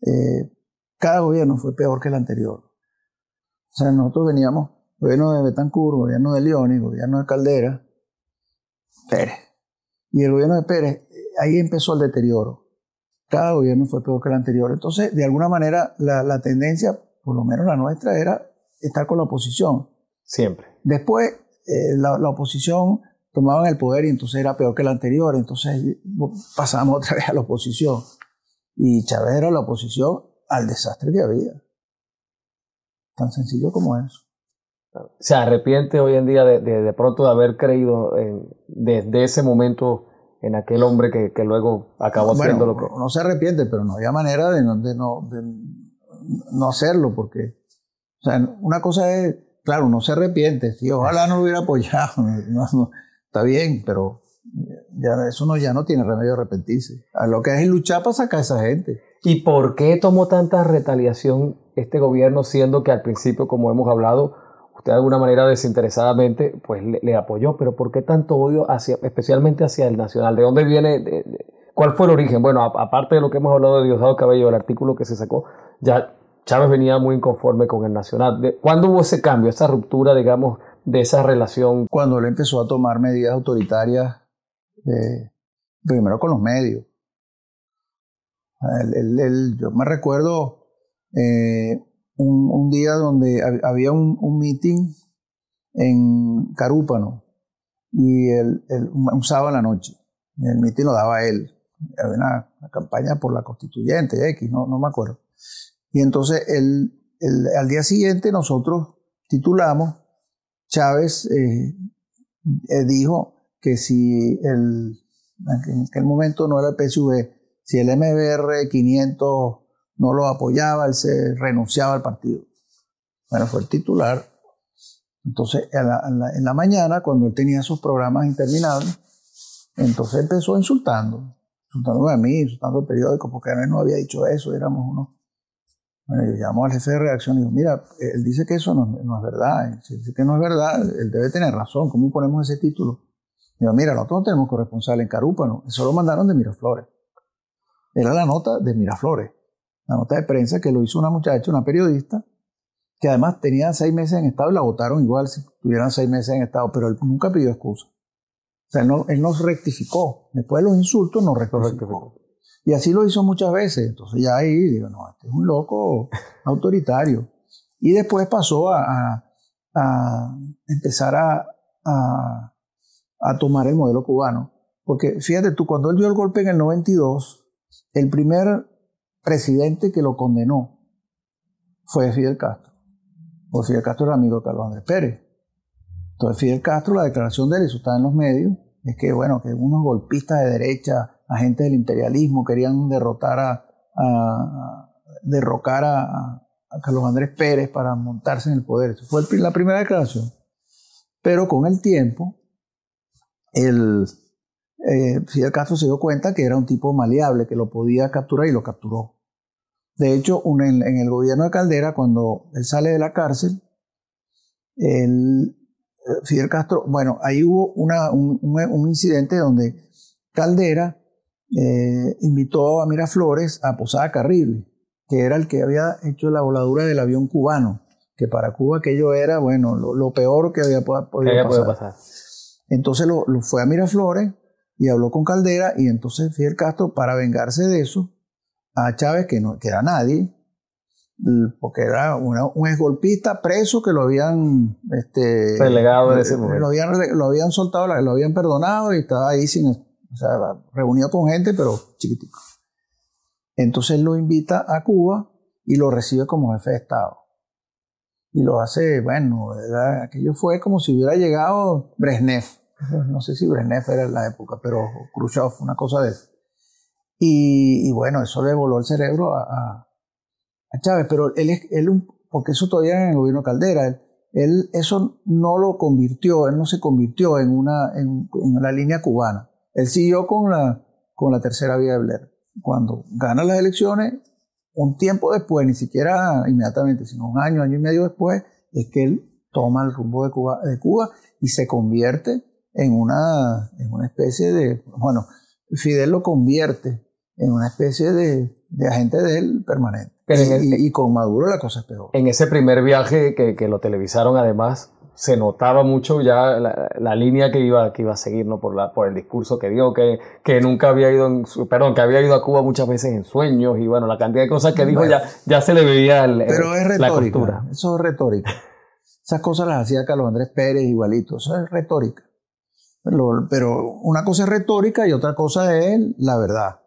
eh, cada gobierno fue peor que el anterior. O sea, nosotros veníamos, gobierno de Betancourt, gobierno de León, gobierno de Caldera, Pérez. Y el gobierno de Pérez, ahí empezó el deterioro. Cada gobierno fue peor que el anterior. Entonces, de alguna manera, la, la tendencia, por lo menos la nuestra, era estar con la oposición. Siempre. Después, eh, la, la, oposición tomaban el poder y entonces era peor que el anterior, entonces pasamos otra vez a la oposición. Y Chávez era la oposición al desastre que había. Tan sencillo como eso. Se arrepiente hoy en día de, de, pronto de haber creído en, desde ese momento en aquel hombre que, que luego acabó haciendo lo que... No se arrepiente, pero no había manera de no, de no, de no hacerlo, porque una cosa es, claro, no se arrepiente, sí, ojalá no lo hubiera apoyado, [LAUGHS] está bien, pero ya eso no, ya no tiene remedio arrepentirse. Lo que es luchar para sacar a esa gente. ¿Y por qué tomó tanta retaliación este gobierno, siendo que al principio, como hemos hablado, usted de alguna manera desinteresadamente pues le, apoyó? Pero ¿por qué tanto odio, hacia, especialmente hacia el Nacional? ¿De dónde viene? ¿Cuál fue el origen? Bueno, aparte de lo que hemos hablado de Diosdado Cabello, el artículo que se sacó, ya Chávez venía muy inconforme con el Nacional. ¿Cuándo hubo ese cambio, esa ruptura, digamos, de esa relación? Cuando él empezó a tomar medidas autoritarias, eh, primero con los medios. yo me recuerdo eh, un, día donde había un, meeting en Carúpano y él, usaba la noche. El meeting lo daba él. Había una, campaña por la constituyente, X, no, no me acuerdo. Y entonces el, al día siguiente nosotros titulamos Chávez eh, eh, dijo que si el, en aquel momento no era el PSV, si el MBR 500 no lo apoyaba, él se renunciaba al partido. Bueno, fue el titular. Entonces, en la, mañana, cuando él tenía sus programas interminables, entonces empezó insultando, insultándome a mí, insultando al periódico, porque él no había dicho eso, éramos unos bueno, yo llamo al jefe de redacción y digo, mira, él dice que eso no, es verdad. Si dice que no es verdad, él debe tener razón. ¿Cómo ponemos ese título? Digo, mira, nosotros no tenemos corresponsal en Carúpano. Eso lo mandaron de Miraflores. Era la nota de Miraflores. La nota de prensa que lo hizo una muchacha, una periodista, que además tenía seis meses en estado y la votaron igual si tuvieran seis meses en estado, pero él nunca pidió excusa. O sea, él no, él no rectificó. Después de los insultos, no rectificó. Y así lo hizo muchas veces. Entonces ya ahí digo, no, este es un loco [LAUGHS] autoritario. Y después pasó a, a, empezar a, a, tomar el modelo cubano. Porque fíjate tú, cuando él dio el golpe en el 92, el primer presidente que lo condenó fue Fidel Castro. Porque Fidel Castro era amigo de Carlos Andrés Pérez. Entonces Fidel Castro, la declaración de él, eso está en los medios, es que, bueno, que unos golpistas de derecha agentes del imperialismo querían derrotar a, derrocar a, Carlos Andrés Pérez para montarse en el poder. Esa fue la primera declaración. Pero con el tiempo, el, eh, Fidel Castro se dio cuenta que era un tipo maleable, que lo podía capturar y lo capturó. De hecho, en, el gobierno de Caldera, cuando él sale de la cárcel, el, eh, Fidel Castro, bueno, ahí hubo un, incidente donde Caldera eh, invitó a Miraflores a Posada Carril, que era el que había hecho la voladura del avión cubano, que para Cuba aquello era, bueno, lo, peor que había podido pasar. Entonces lo, fue a Miraflores y habló con Caldera y entonces Fidel Castro, para vengarse de eso, a Chávez, que no que era nadie, porque era un exgolpista preso que lo habían este, relegado en ese momento. Lo habían, lo habían soltado, lo habían perdonado y estaba ahí sin, o sea, reunido con gente, pero chiquitico. Entonces lo invita a Cuba y lo recibe como jefe de Estado. Y lo hace, bueno, aquello fue como si hubiera llegado Brezhnev, no sé si Brezhnev era en la época, pero Khrushchev, una cosa de eso. Y, bueno, eso le voló el cerebro a, a, Chávez, pero él, él, porque eso todavía era en el gobierno Caldera, él, eso no lo convirtió, él no se convirtió en, una, en, en la línea cubana. Él siguió con la, con la tercera vía de Blair. Cuando gana las elecciones, un tiempo después, ni siquiera inmediatamente, sino un año, año y medio después, es que él toma el rumbo de Cuba, de Cuba y se convierte en una, en una especie de, bueno, Fidel lo convierte en una especie de, de agente de él permanente. y, con Maduro la cosa es peor. En ese primer viaje que, que lo televisaron además, se notaba mucho ya la, línea que iba, que iba a seguir, ¿no? Por, la, por el discurso que dio, que, que nunca había ido, en, perdón, que había ido a Cuba muchas veces en sueños y bueno, la cantidad de cosas que dijo ya, ya se le veía el, Pero es retórica, eso es retórica. Esas cosas las hacía Carlos Andrés Pérez igualito, eso es retórica. Pero, pero una cosa es retórica y otra cosa es la verdad.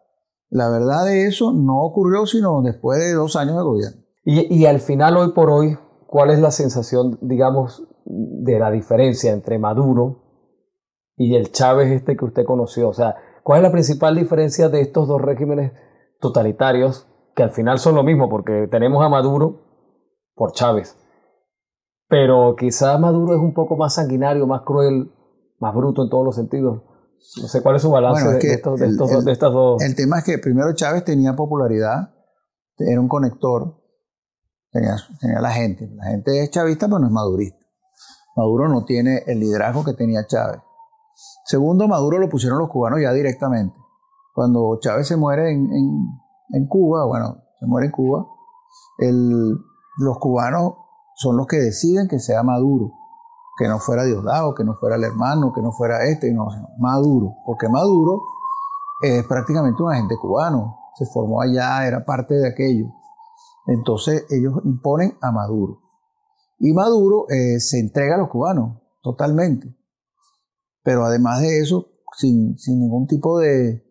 La verdad de eso no ocurrió sino después de dos años de gobierno. Y, y al final, hoy por hoy, ¿cuál es la sensación, digamos, de la diferencia entre Maduro y el Chávez este que usted conoció? O sea, ¿cuál es la principal diferencia de estos dos regímenes totalitarios que al final son lo mismo? Porque tenemos a Maduro por Chávez, pero quizás Maduro es un poco más sanguinario, más cruel, más bruto en todos los sentidos. No sé cuál es su balance de, estos, de, estas dos. El tema es que primero Chávez tenía popularidad, era un conector, tenía, tenía la gente. La gente es chavista, pero no es madurista. Maduro no tiene el liderazgo que tenía Chávez. Segundo, Maduro lo pusieron los cubanos ya directamente. Cuando Chávez se muere en, Cuba, bueno, se muere en Cuba, los cubanos son los que deciden que sea Maduro, que no fuera Diosdado, que no fuera el hermano, que no fuera este, no, Maduro, porque Maduro es prácticamente un agente cubano, se formó allá, era parte de aquello. Entonces ellos imponen a Maduro. Y Maduro eh, se entrega a los cubanos totalmente. Pero además de eso, sin, ningún tipo de,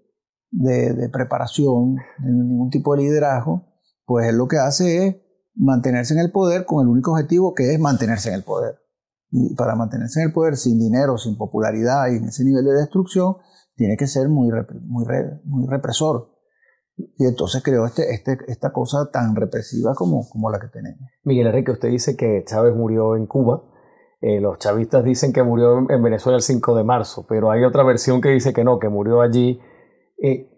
preparación, ningún tipo de liderazgo, pues él lo que hace es mantenerse en el poder con el único objetivo que es mantenerse en el poder. Y para mantenerse en el poder sin dinero, sin popularidad y en ese nivel de destrucción, tiene que ser muy represor. Y entonces creó este, este, esta cosa tan represiva como, como la que tenemos. Miguel Enrique, usted dice que Chávez murió en Cuba. Eh, los chavistas dicen que murió en Venezuela el 5 de marzo, pero hay otra versión que dice que no, que murió allí. Eh,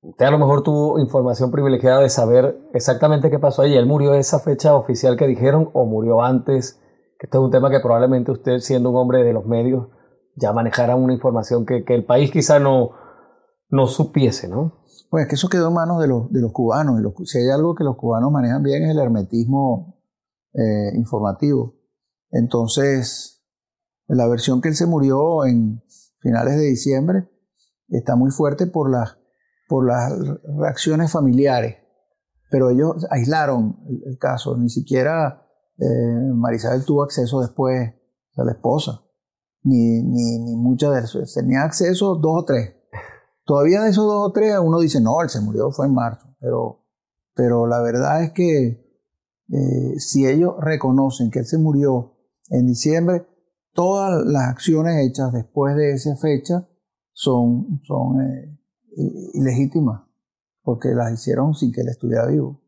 usted a lo mejor tuvo información privilegiada de saber exactamente qué pasó allí. ¿Él murió esa fecha oficial que dijeron o murió antes? Que esto es un tema que probablemente usted, siendo un hombre de los medios, ya manejara una información que, que el país quizá no, no supiese, ¿no? Pues que eso quedó en manos de los, de los cubanos. si hay algo que los cubanos manejan bien es el hermetismo eh, informativo. Entonces, la versión que él se murió en finales de diciembre está muy fuerte por las, por las reacciones familiares. Pero ellos aislaron el, caso. Ni siquiera eh, Marisabel tuvo acceso después a la esposa. Ni, ni, ni muchas de. Tenía acceso dos o tres. Todavía de esos dos o tres, uno dice, no, él se murió, fue en marzo. Pero, pero la verdad es que eh, si ellos reconocen que él se murió en diciembre, todas las acciones hechas después de esa fecha son, son eh, ilegítimas, porque las hicieron sin que él estuviera vivo.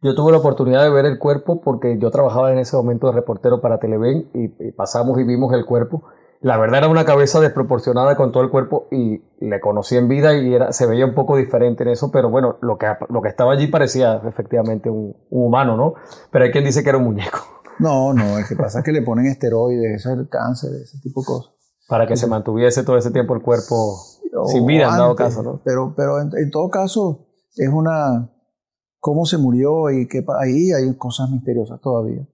Yo tuve la oportunidad de ver el cuerpo porque yo trabajaba en ese momento de reportero para Televen y pasamos y vimos el cuerpo la verdad era una cabeza desproporcionada con todo el cuerpo y le conocí en vida y era, se veía un poco diferente en eso, pero bueno, lo que, lo que estaba allí parecía efectivamente un, humano, ¿no? Pero hay quien dice que era un muñeco. [LAUGHS] No, no, es que pasa que le ponen esteroides, eso es el cáncer, ese tipo de cosas. Para que se mantuviese todo ese tiempo el cuerpo sin vida, en dado caso, ¿no? Pero, pero en, todo caso, es una. cómo se murió y que ahí hay cosas misteriosas todavía.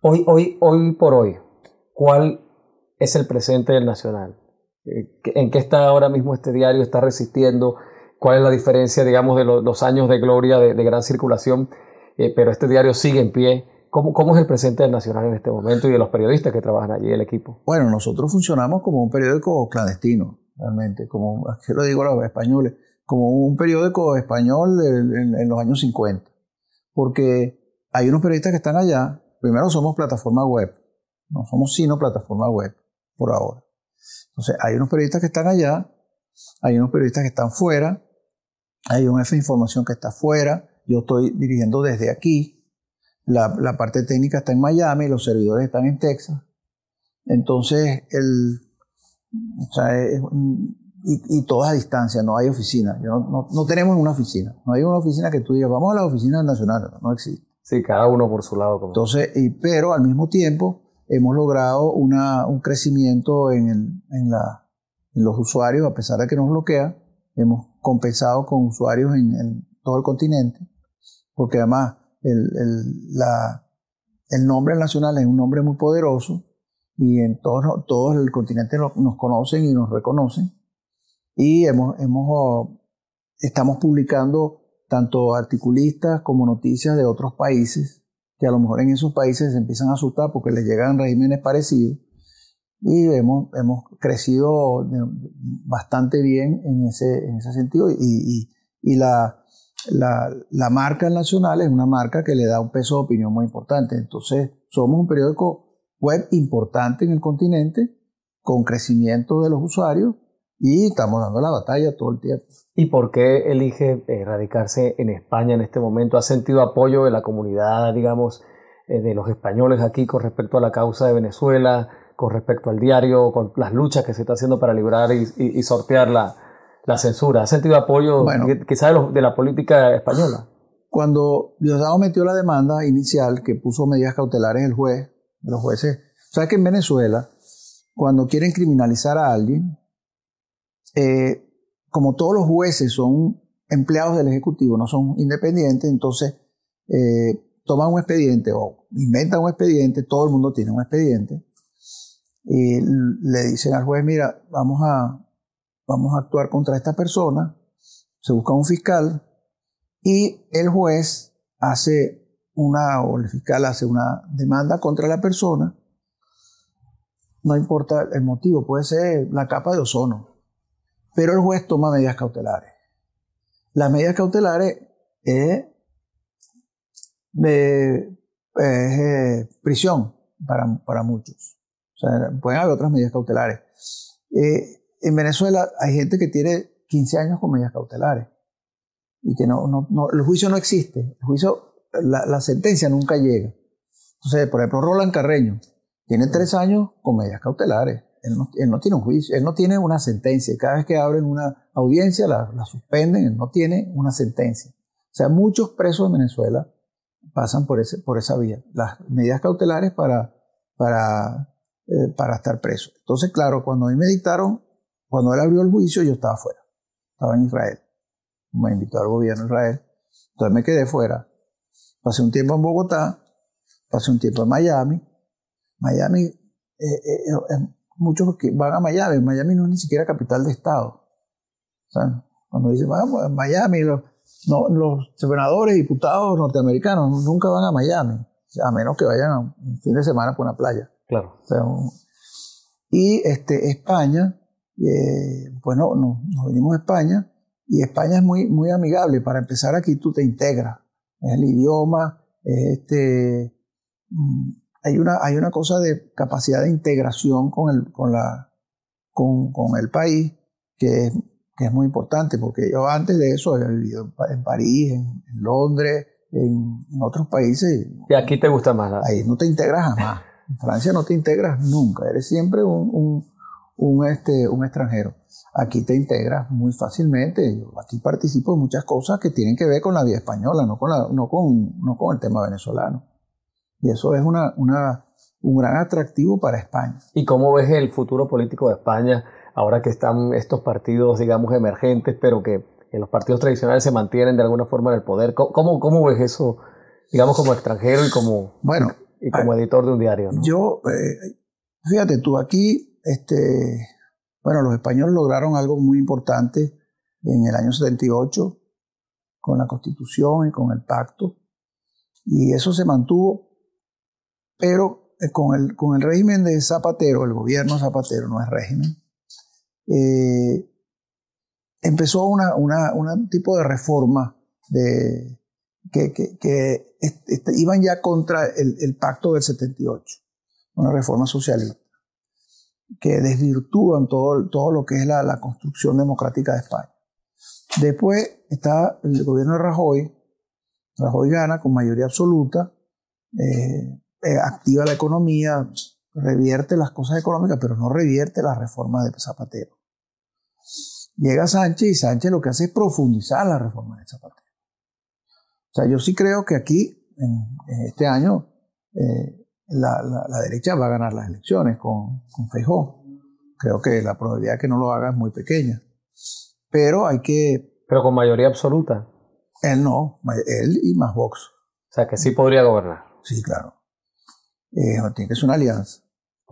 Hoy, hoy, hoy por hoy, ¿cuál es el presente del Nacional. Eh, ¿En qué está ahora mismo este diario? ¿Está resistiendo? ¿Cuál es la diferencia, digamos, de los años de gloria, de, gran circulación? Eh, pero este diario sigue en pie. ¿Cómo, ¿Cómo, es el presente del Nacional en este momento y de los periodistas que trabajan allí, el equipo? Bueno, nosotros funcionamos como un periódico clandestino, realmente, como, ¿qué lo digo a los españoles? Como un periódico español en, en los años 50. Porque hay unos periodistas que están allá, primero somos plataforma web, no somos sino plataforma web por ahora. Entonces, hay unos periodistas que están allá, hay unos periodistas que están fuera, hay un jefe de información que está fuera, yo estoy dirigiendo desde aquí, la, la parte técnica está en Miami, los servidores están en Texas. Entonces, el, o sea, y, y todas a distancia, no hay oficina. No, no, tenemos una oficina. No hay una oficina que tú digas, vamos a la oficina nacional, no existe. Sí, cada uno por su lado. Entonces, y, pero al mismo tiempo hemos logrado un crecimiento en, los usuarios, a pesar de que nos bloquea, hemos compensado con usuarios en, todo el continente, porque además el, nombre nacional es un nombre muy poderoso y en todo, todo el continente nos conocen y nos reconocen. Y hemos, estamos publicando tanto articulistas como noticias de otros países, que a lo mejor en esos países se empiezan a asustar porque les llegan regímenes parecidos. Y hemos, hemos crecido bastante bien en ese, en ese sentido. Y, y, y la, la, la, marca nacional es una marca que le da un peso de opinión muy importante. Entonces, somos un periódico web importante en el continente, con crecimiento de los usuarios y estamos dando la batalla todo el tiempo. ¿Y por qué elige radicarse en España en este momento? ¿Ha sentido apoyo de la comunidad, digamos, eh, de los españoles aquí con respecto a la causa de Venezuela, con respecto al diario, con las luchas que se está haciendo para librar y, sortear la, la, censura? ¿Ha sentido apoyo quizás de, de la política española? Cuando Diosdado metió la demanda inicial que puso medidas cautelares el juez, los jueces. ¿Sabes que en Venezuela, cuando quieren criminalizar a alguien, eh, como todos los jueces son empleados del Ejecutivo, no son independientes, entonces eh, toman un expediente o inventan un expediente, todo el mundo tiene un expediente, y le dicen al juez, mira, vamos a, vamos a actuar contra esta persona, se busca un fiscal y el juez hace una, o el fiscal hace una demanda contra la persona, no importa el motivo, puede ser la capa de ozono, pero el juez toma medidas cautelares. Las medidas cautelares es, eh, prisión para, para, muchos. O sea, pueden haber otras medidas cautelares. Eh, en Venezuela hay gente que tiene 15 años con medidas cautelares y que no, no, no, el juicio no existe. El juicio la, sentencia nunca llega. Entonces, por ejemplo, Roland Carreño tiene tres años con medidas cautelares. Él no, tiene un juicio, él no tiene una sentencia. Cada vez que abren una audiencia la, suspenden, él no tiene una sentencia. O sea, muchos presos en Venezuela pasan por, ese, por esa vía. Las medidas cautelares para, para, eh, para estar preso. Entonces, claro, cuando a mí me dictaron, cuando él abrió el juicio, yo estaba fuera. Estaba en Israel. Me invitó al gobierno de Israel. Entonces me quedé fuera. Pasé un tiempo en Bogotá, pasé un tiempo en Miami. Miami, eh, eh, eh, muchos que van a Miami, Miami no es ni siquiera capital de estado. cuando dicen, vamos a Miami, los, no, los senadores diputados norteamericanos nunca van a Miami, a menos que vayan un fin de semana por una playa. Claro. y este, España, pues no, nos vinimos a España y España es muy, muy amigable. Para empezar aquí tú te integras es el idioma, este, mm, hay, una, hay una cosa de capacidad de integración con el, con la, con, con el país que es, que es, muy importante, porque yo antes de eso había vivido en París, en, Londres, en, otros países. ¿Y aquí te gusta más? Ahí no te integras jamás. [LAUGHS] En Francia no te integras nunca, eres siempre un, un, un, este, un extranjero aquí te integras muy fácilmente. Yo aquí participo en muchas cosas que tienen que ver con la vida española, no con, la, no con, no con el tema venezolano. Y eso es una, una, un gran atractivo para España. ¿Y cómo ves el futuro político de España ahora que están estos partidos, digamos, emergentes, pero que en los partidos tradicionales se mantienen de alguna forma en el poder? ¿Cómo, cómo ves eso, digamos, como extranjero y como, bueno, y como editor de un diario? Yo, eh, fíjate tú, aquí, este, bueno, los españoles lograron algo muy importante en el año 78 con la constitución y con el pacto, y eso se mantuvo, pero eh, con el, con el régimen de Zapatero, el gobierno Zapatero no es régimen, eh, empezó una, un tipo de reforma de, que, que, este, iban ya contra el, el, pacto del 78, una reforma socialista. que desvirtúan todo, todo lo que es la, la construcción democrática de España. Después está el gobierno de Rajoy. Rajoy gana con mayoría absoluta, eh, eh, activa la economía, revierte las cosas económicas, pero no revierte las reformas de Zapatero. Llega Sánchez y Sánchez lo que hace es profundizar la reforma de Zapatero. O sea, yo sí creo que aquí, en, este año, eh, la, la, derecha va a ganar las elecciones con, con Feijó. Creo que la probabilidad de que no lo haga es muy pequeña. Pero hay que... Pero con mayoría absoluta. Él no, él y más Vox. O sea, que sí podría gobernar. Sí, claro. Eh, tiene que ser una alianza.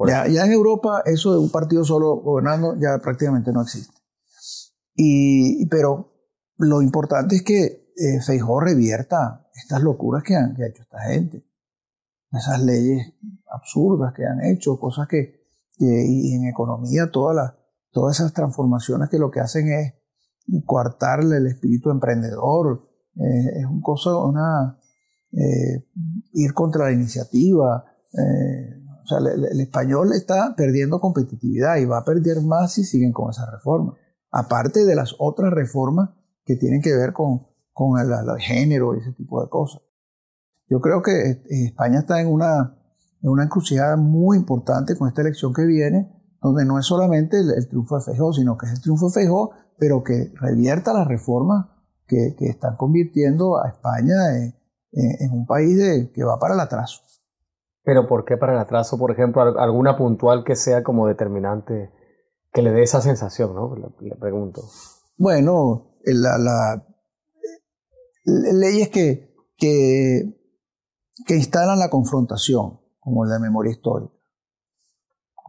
Ya, ya, en Europa eso de un partido solo gobernando ya prácticamente no existe. Y, pero lo importante es que eh, Feijó revierta estas locuras que, han, que ha hecho esta gente. Esas leyes absurdas que han hecho, cosas que, y en economía todas las, todas esas transformaciones que lo que hacen es coartarle el espíritu emprendedor, eh, es un cosa, una, eh, ir contra la iniciativa. Eh, o sea, el, el, español está perdiendo competitividad y va a perder más si siguen con esa reforma. Aparte de las otras reformas que tienen que ver con, con el, el género y ese tipo de cosas. Yo creo que España está en una, en una encrucijada muy importante con esta elección que viene, donde no es solamente el, triunfo de Feijóo, sino que es el triunfo de Feijóo, pero que revierta las reformas que, que están convirtiendo a España en, en, un país de, que va para el atraso. Pero ¿por qué para el atraso? Por ejemplo, alguna puntual que sea como determinante, que le dé esa sensación, ¿no? Le, pregunto. Bueno, la, leyes que, que, instalan la confrontación, como la memoria histórica,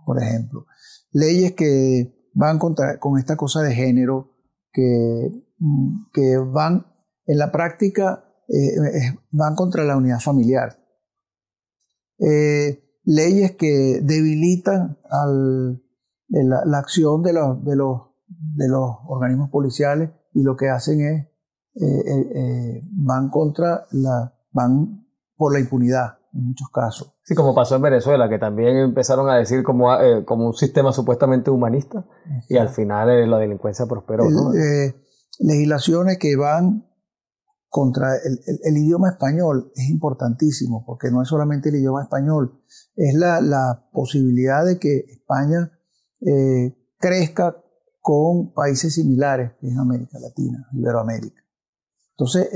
por ejemplo. Leyes que van contra, con esta cosa de género, que, que van en la práctica, eh, van contra la unidad familiar. Eh, leyes que debilitan al, la, la, acción de los, de, los, de los organismos policiales y lo que hacen es eh, van contra la van por la impunidad en muchos casos. Sí, como pasó en Venezuela, que también empezaron a decir como, eh, como un sistema supuestamente humanista y al final eh, la delincuencia prosperó. Eh, legislaciones que van contra el, idioma español es importantísimo, porque no es solamente el idioma español, es la, posibilidad de que España crezca con países similares en América Latina, Iberoamérica. Entonces,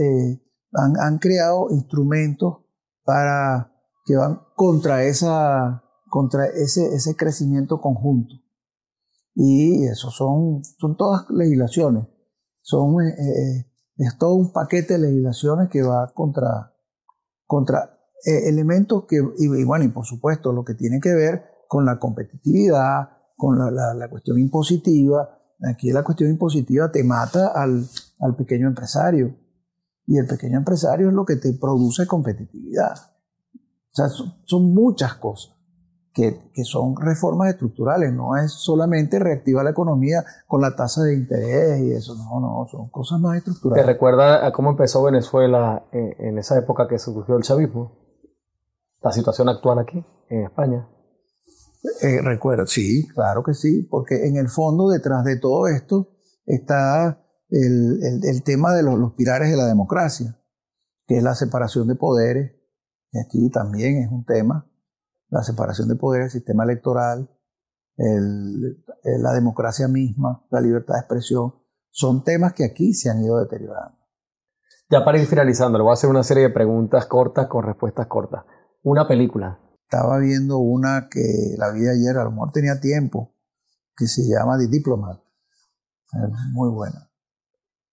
han, han creado instrumentos para que van contra, esa, contra ese, crecimiento conjunto. Y eso son, son todas legislaciones. Son, eh, eh, es todo un paquete de legislaciones que va contra, contra eh, elementos que, y, bueno, y por supuesto, lo que tiene que ver con la competitividad, con la, la, la cuestión impositiva. Aquí la cuestión impositiva te mata al, al pequeño empresario y el pequeño empresario es lo que te produce competitividad. O sea, son, muchas cosas que, que, son reformas estructurales, no es solamente reactivar la economía con la tasa de interés y eso, no, no, son cosas más estructurales. ¿Te recuerda a cómo empezó Venezuela en, en esa época que surgió el chavismo? La situación actual aquí, en España. Eh, recuerda, sí, claro que sí, porque en el fondo detrás de todo esto está el, el, tema de los, los, pilares de la democracia, que es la separación de poderes, y aquí también es un tema, la separación de poderes, el sistema electoral, el, la democracia misma, la libertad de expresión, son temas que aquí se han ido deteriorando. Ya para ir finalizando, le voy a hacer una serie de preguntas cortas con respuestas cortas. Una película. Estaba viendo una que la vi ayer, a lo mejor tenía tiempo, que se llama The Diplomat. Es muy buena.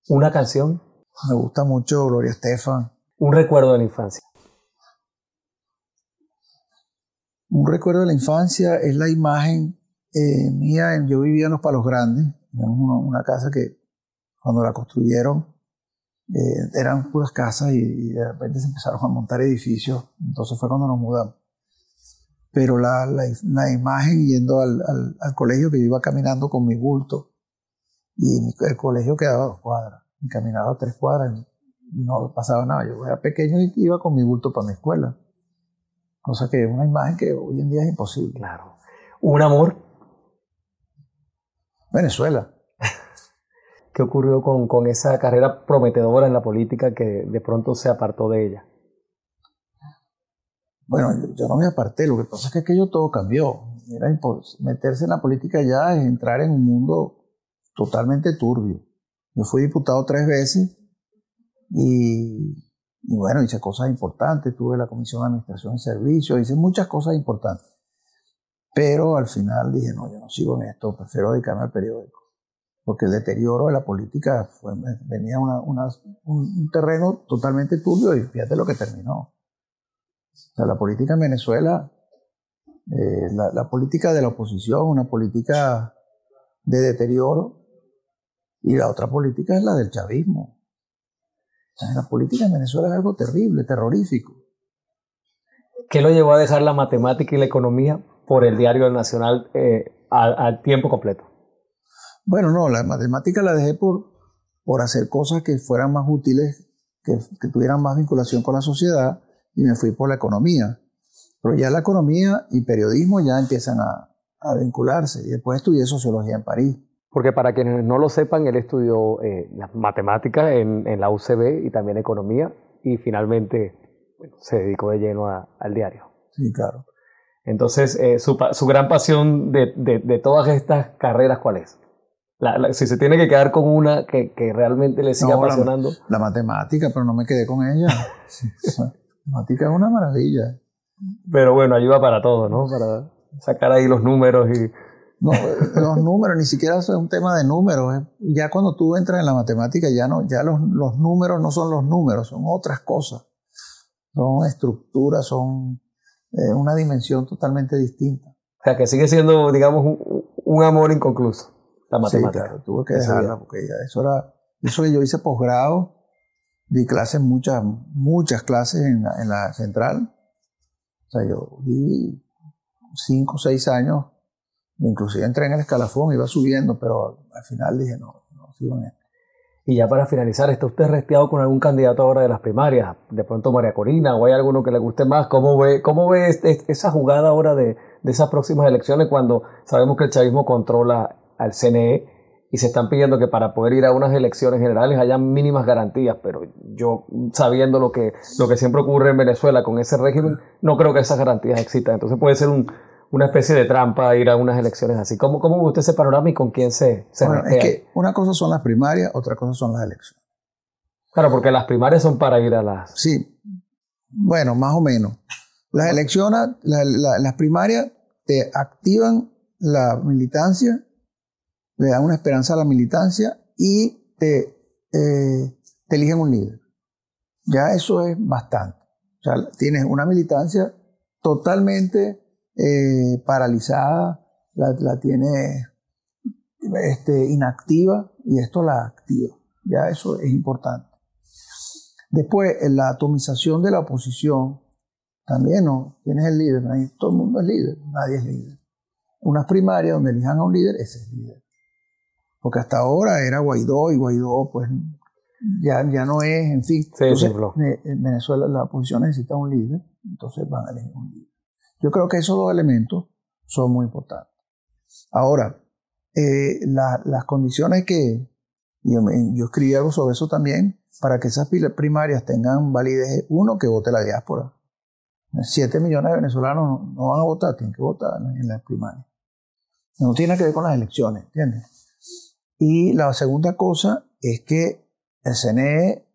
¿Una canción? Me gusta mucho Gloria Estefan. ¿Un recuerdo de la infancia? Un recuerdo de la infancia es la imagen eh, mía. Yo vivía en Los Palos Grandes, una, una casa que cuando la construyeron eh, eran puras casas y, de repente se empezaron a montar edificios. Entonces fue cuando nos mudamos. Pero la, la, imagen yendo al, al, colegio que yo iba caminando con mi bulto y el colegio quedaba dos cuadras. Y caminaba tres cuadras y no pasaba nada. Yo era pequeño y iba con mi bulto para mi escuela. Cosa que es una imagen que hoy en día es imposible. Claro. ¿Un amor? Venezuela. [LAUGHS] ¿Qué ocurrió con, con esa carrera prometedora en la política que de pronto se apartó de ella? Bueno, yo, no me aparté, lo que pasa es que aquello todo cambió. Era meterse en la política ya es entrar en un mundo totalmente turbio. Yo fui diputado tres veces y, y bueno, hice cosas importantes, tuve la Comisión de Administración y Servicios, hice muchas cosas importantes. Pero al final dije, no, yo no sigo en esto, prefiero dedicarme al periódico. Porque el deterioro de la política venía una, un, terreno totalmente turbio y fíjate lo que terminó. O sea, la política en Venezuela, eh, la, la, política de la oposición, una política de deterioro, y la otra política es la del chavismo. La política en Venezuela es algo terrible, terrorífico. ¿Qué lo llevó a dejar la matemática y la economía por el diario Nacional eh, al, tiempo completo? Bueno, no, la matemática la dejé por, por hacer cosas que fueran más útiles, que, que tuvieran más vinculación con la sociedad, y me fui por la economía. Pero ya la economía y periodismo ya empiezan a, a vincularse. Y después estudié sociología en París. Porque para quienes no lo sepan, él estudió eh, matemáticas en, en, la UCB y también economía y finalmente se dedicó de lleno al diario. Sí, claro. Entonces, eh, su, su, gran pasión de, de, de, todas estas carreras, ¿cuál es? La, si se tiene que quedar con una que, que realmente le siga apasionando. La, matemática, pero no me quedé con ella. [LAUGHS] la matemática es una maravilla. Pero bueno, ayuda para todo, ¿no? Para sacar ahí los números y... No, los números, ni siquiera es un tema de números. Ya cuando tú entras en la matemática, ya, no, ya los, los números no son los números, son otras cosas. Son estructuras, son eh, una dimensión totalmente distinta. O sea, que sigue siendo, digamos, un, amor inconcluso, la matemática. Sí, claro, tuve que dejarla porque ya eso era, eso que yo hice posgrado, di clases, muchas, muchas clases en la, en la central. O sea, yo di cinco o seis años, inclusive entré en el escalafón, iba subiendo, pero al final dije, no, no sigo en esto. Y ya para finalizar, ¿está usted resteado con algún candidato ahora de las primarias? De pronto María Corina, o hay alguno que le guste más. ¿Cómo ve, cómo ve este, esa jugada ahora de, de, esas próximas elecciones cuando sabemos que el chavismo controla al CNE y se están pidiendo que para poder ir a unas elecciones generales haya mínimas garantías? Pero yo, sabiendo lo que, lo que siempre ocurre en Venezuela con ese régimen, no creo que esas garantías existan. Entonces puede ser un, una especie de trampa ir a unas elecciones así. ¿Cómo, cómo usted ese panorama y con quién se, se bueno, Es que una cosa son las primarias, otra cosa son las elecciones. Claro, porque las primarias son para ir a las... Sí, bueno, más o menos. Las elecciones, las primarias te activan la militancia, le dan una esperanza a la militancia y te, eh, te eligen un líder. Ya eso es bastante. O sea, tienes una militancia totalmente eh, paralizada, la, tiene este, inactiva y esto la activa. Ya eso es importante. Después, en la atomización de la oposición, también no, tienes el líder? todo el mundo es líder, nadie es líder. Unas primarias donde elijan a un líder, ese es líder. Porque hasta ahora era Guaidó y Guaidó, pues ya, ya no es, en fin. en Venezuela la oposición necesita un líder, entonces van a elegir un líder. Yo creo que esos dos elementos son muy importantes. Ahora, eh, las condiciones que, yo, yo, escribí algo sobre eso también, para que esas primarias tengan validez, uno, que vote la diáspora. Siete millones de venezolanos no, van a votar, tienen que votar en las primarias. No tiene que ver con las elecciones, ¿entiendes? Y la segunda cosa es que el CNE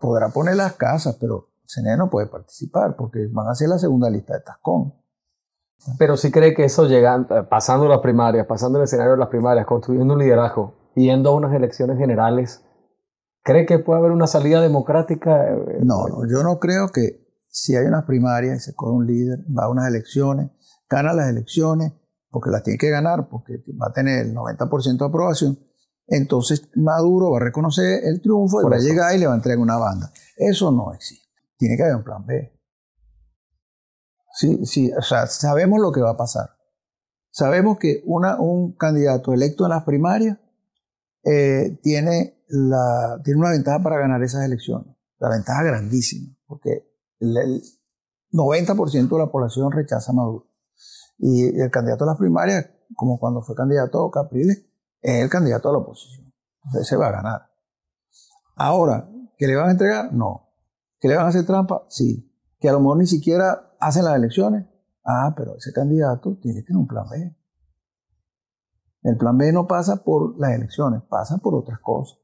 podrá poner las casas, pero CNE no puede participar porque van a ser la segunda lista de Tascón. Pero sí cree que eso llegando, eh, pasando las primarias, pasando el escenario de las primarias, construyendo un liderazgo, yendo a unas elecciones generales, ¿cree que puede haber una salida democrática? No, no, yo no creo que si hay unas primarias y se coge un líder, va a unas elecciones, gana las elecciones, porque las tiene que ganar, porque va a tener el 90% de aprobación, entonces Maduro va a reconocer el triunfo y va a llegar y le va a entregar una banda. Eso no existe tiene que haber un plan B. Sí, sí, o sea, sabemos lo que va a pasar. Sabemos que un candidato electo en las primarias eh, tiene, tiene una ventaja para ganar esas elecciones. La ventaja grandísima, porque el, 90% de la población rechaza a Maduro. Y el candidato a las primarias, como cuando fue candidato Capriles, es el candidato a la oposición. Entonces se va a ganar. Ahora, ¿que le van a entregar? No. ¿Que le van a hacer trampa? Sí. ¿Que a lo mejor ni siquiera hacen las elecciones? Ah, pero ese candidato tiene que tener un plan B. El plan B no pasa por las elecciones, pasa por otras cosas.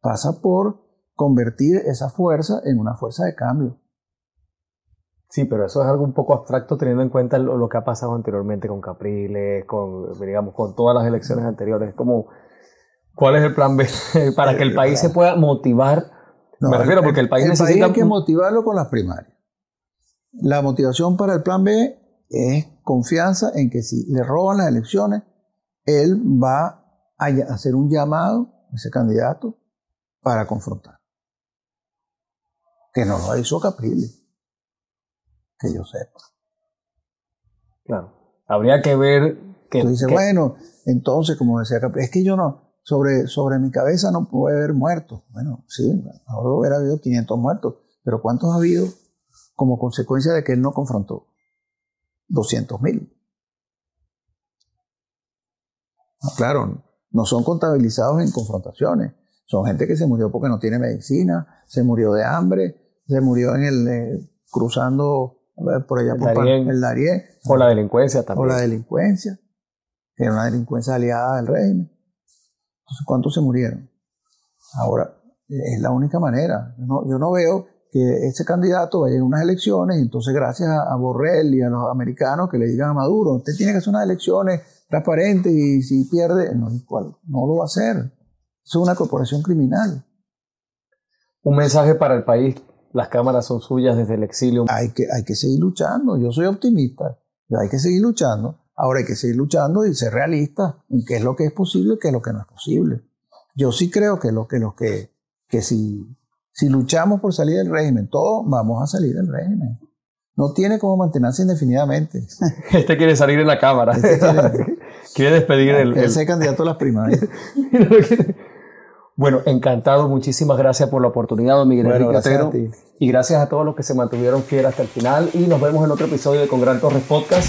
Pasa por convertir esa fuerza en una fuerza de cambio. Sí, pero eso es algo un poco abstracto teniendo en cuenta lo, que ha pasado anteriormente con Capriles, con, digamos, con todas las elecciones anteriores. Como, ¿cuál es el plan B [LAUGHS] para que el país se pueda motivar? Me refiero porque el país necesita... hay que motivarlo con las primarias. La motivación para el plan B es confianza en que si le roban las elecciones, él va a hacer un llamado a ese candidato para confrontar. Que no lo hizo Capriles, que yo sepa. Claro. Habría que ver que. Tú dices, bueno, entonces, como decía Capriles, es que yo no, sobre, sobre mi cabeza no puede haber muertos. Bueno, sí, ahora hubiera habido 500 muertos, pero ¿cuántos ha habido como consecuencia de que él no confrontó? 200 mil. Claro, no son contabilizados en confrontaciones. Son gente que se murió porque no tiene medicina, se murió de hambre, se murió en el eh, cruzando por allá por el Darién. Por la delincuencia también. Por la delincuencia, que era una delincuencia aliada del régimen. Entonces, ¿cuántos se murieron? Ahora, es la única manera. Yo no, veo que ese candidato vaya a unas elecciones y entonces gracias a Borrell y a los americanos que le digan a Maduro, usted tiene que hacer unas elecciones transparente y si pierde, no, no lo va a hacer. Es una corporación criminal. Un mensaje para el país. Las cámaras son suyas desde el exilio. Hay que, hay que seguir luchando. Yo soy optimista. Hay que seguir luchando. Ahora hay que seguir luchando y ser realista en qué es lo que es posible y qué es lo que no es posible. Yo sí creo que lo que, lo que, que si, si luchamos por salir del régimen, todos vamos a salir del régimen. No tiene cómo mantenerse indefinidamente. [LAUGHS] Este quiere salir en la cámara. Este quiere, [LAUGHS] despedir el, Ese candidato a las primarias. [LAUGHS] bueno, encantado. Muchísimas gracias por la oportunidad, don Miguel bueno, Y gracias a todos los que se mantuvieron fieles hasta el final. Y nos vemos en otro episodio de Con Gran Torres Podcast.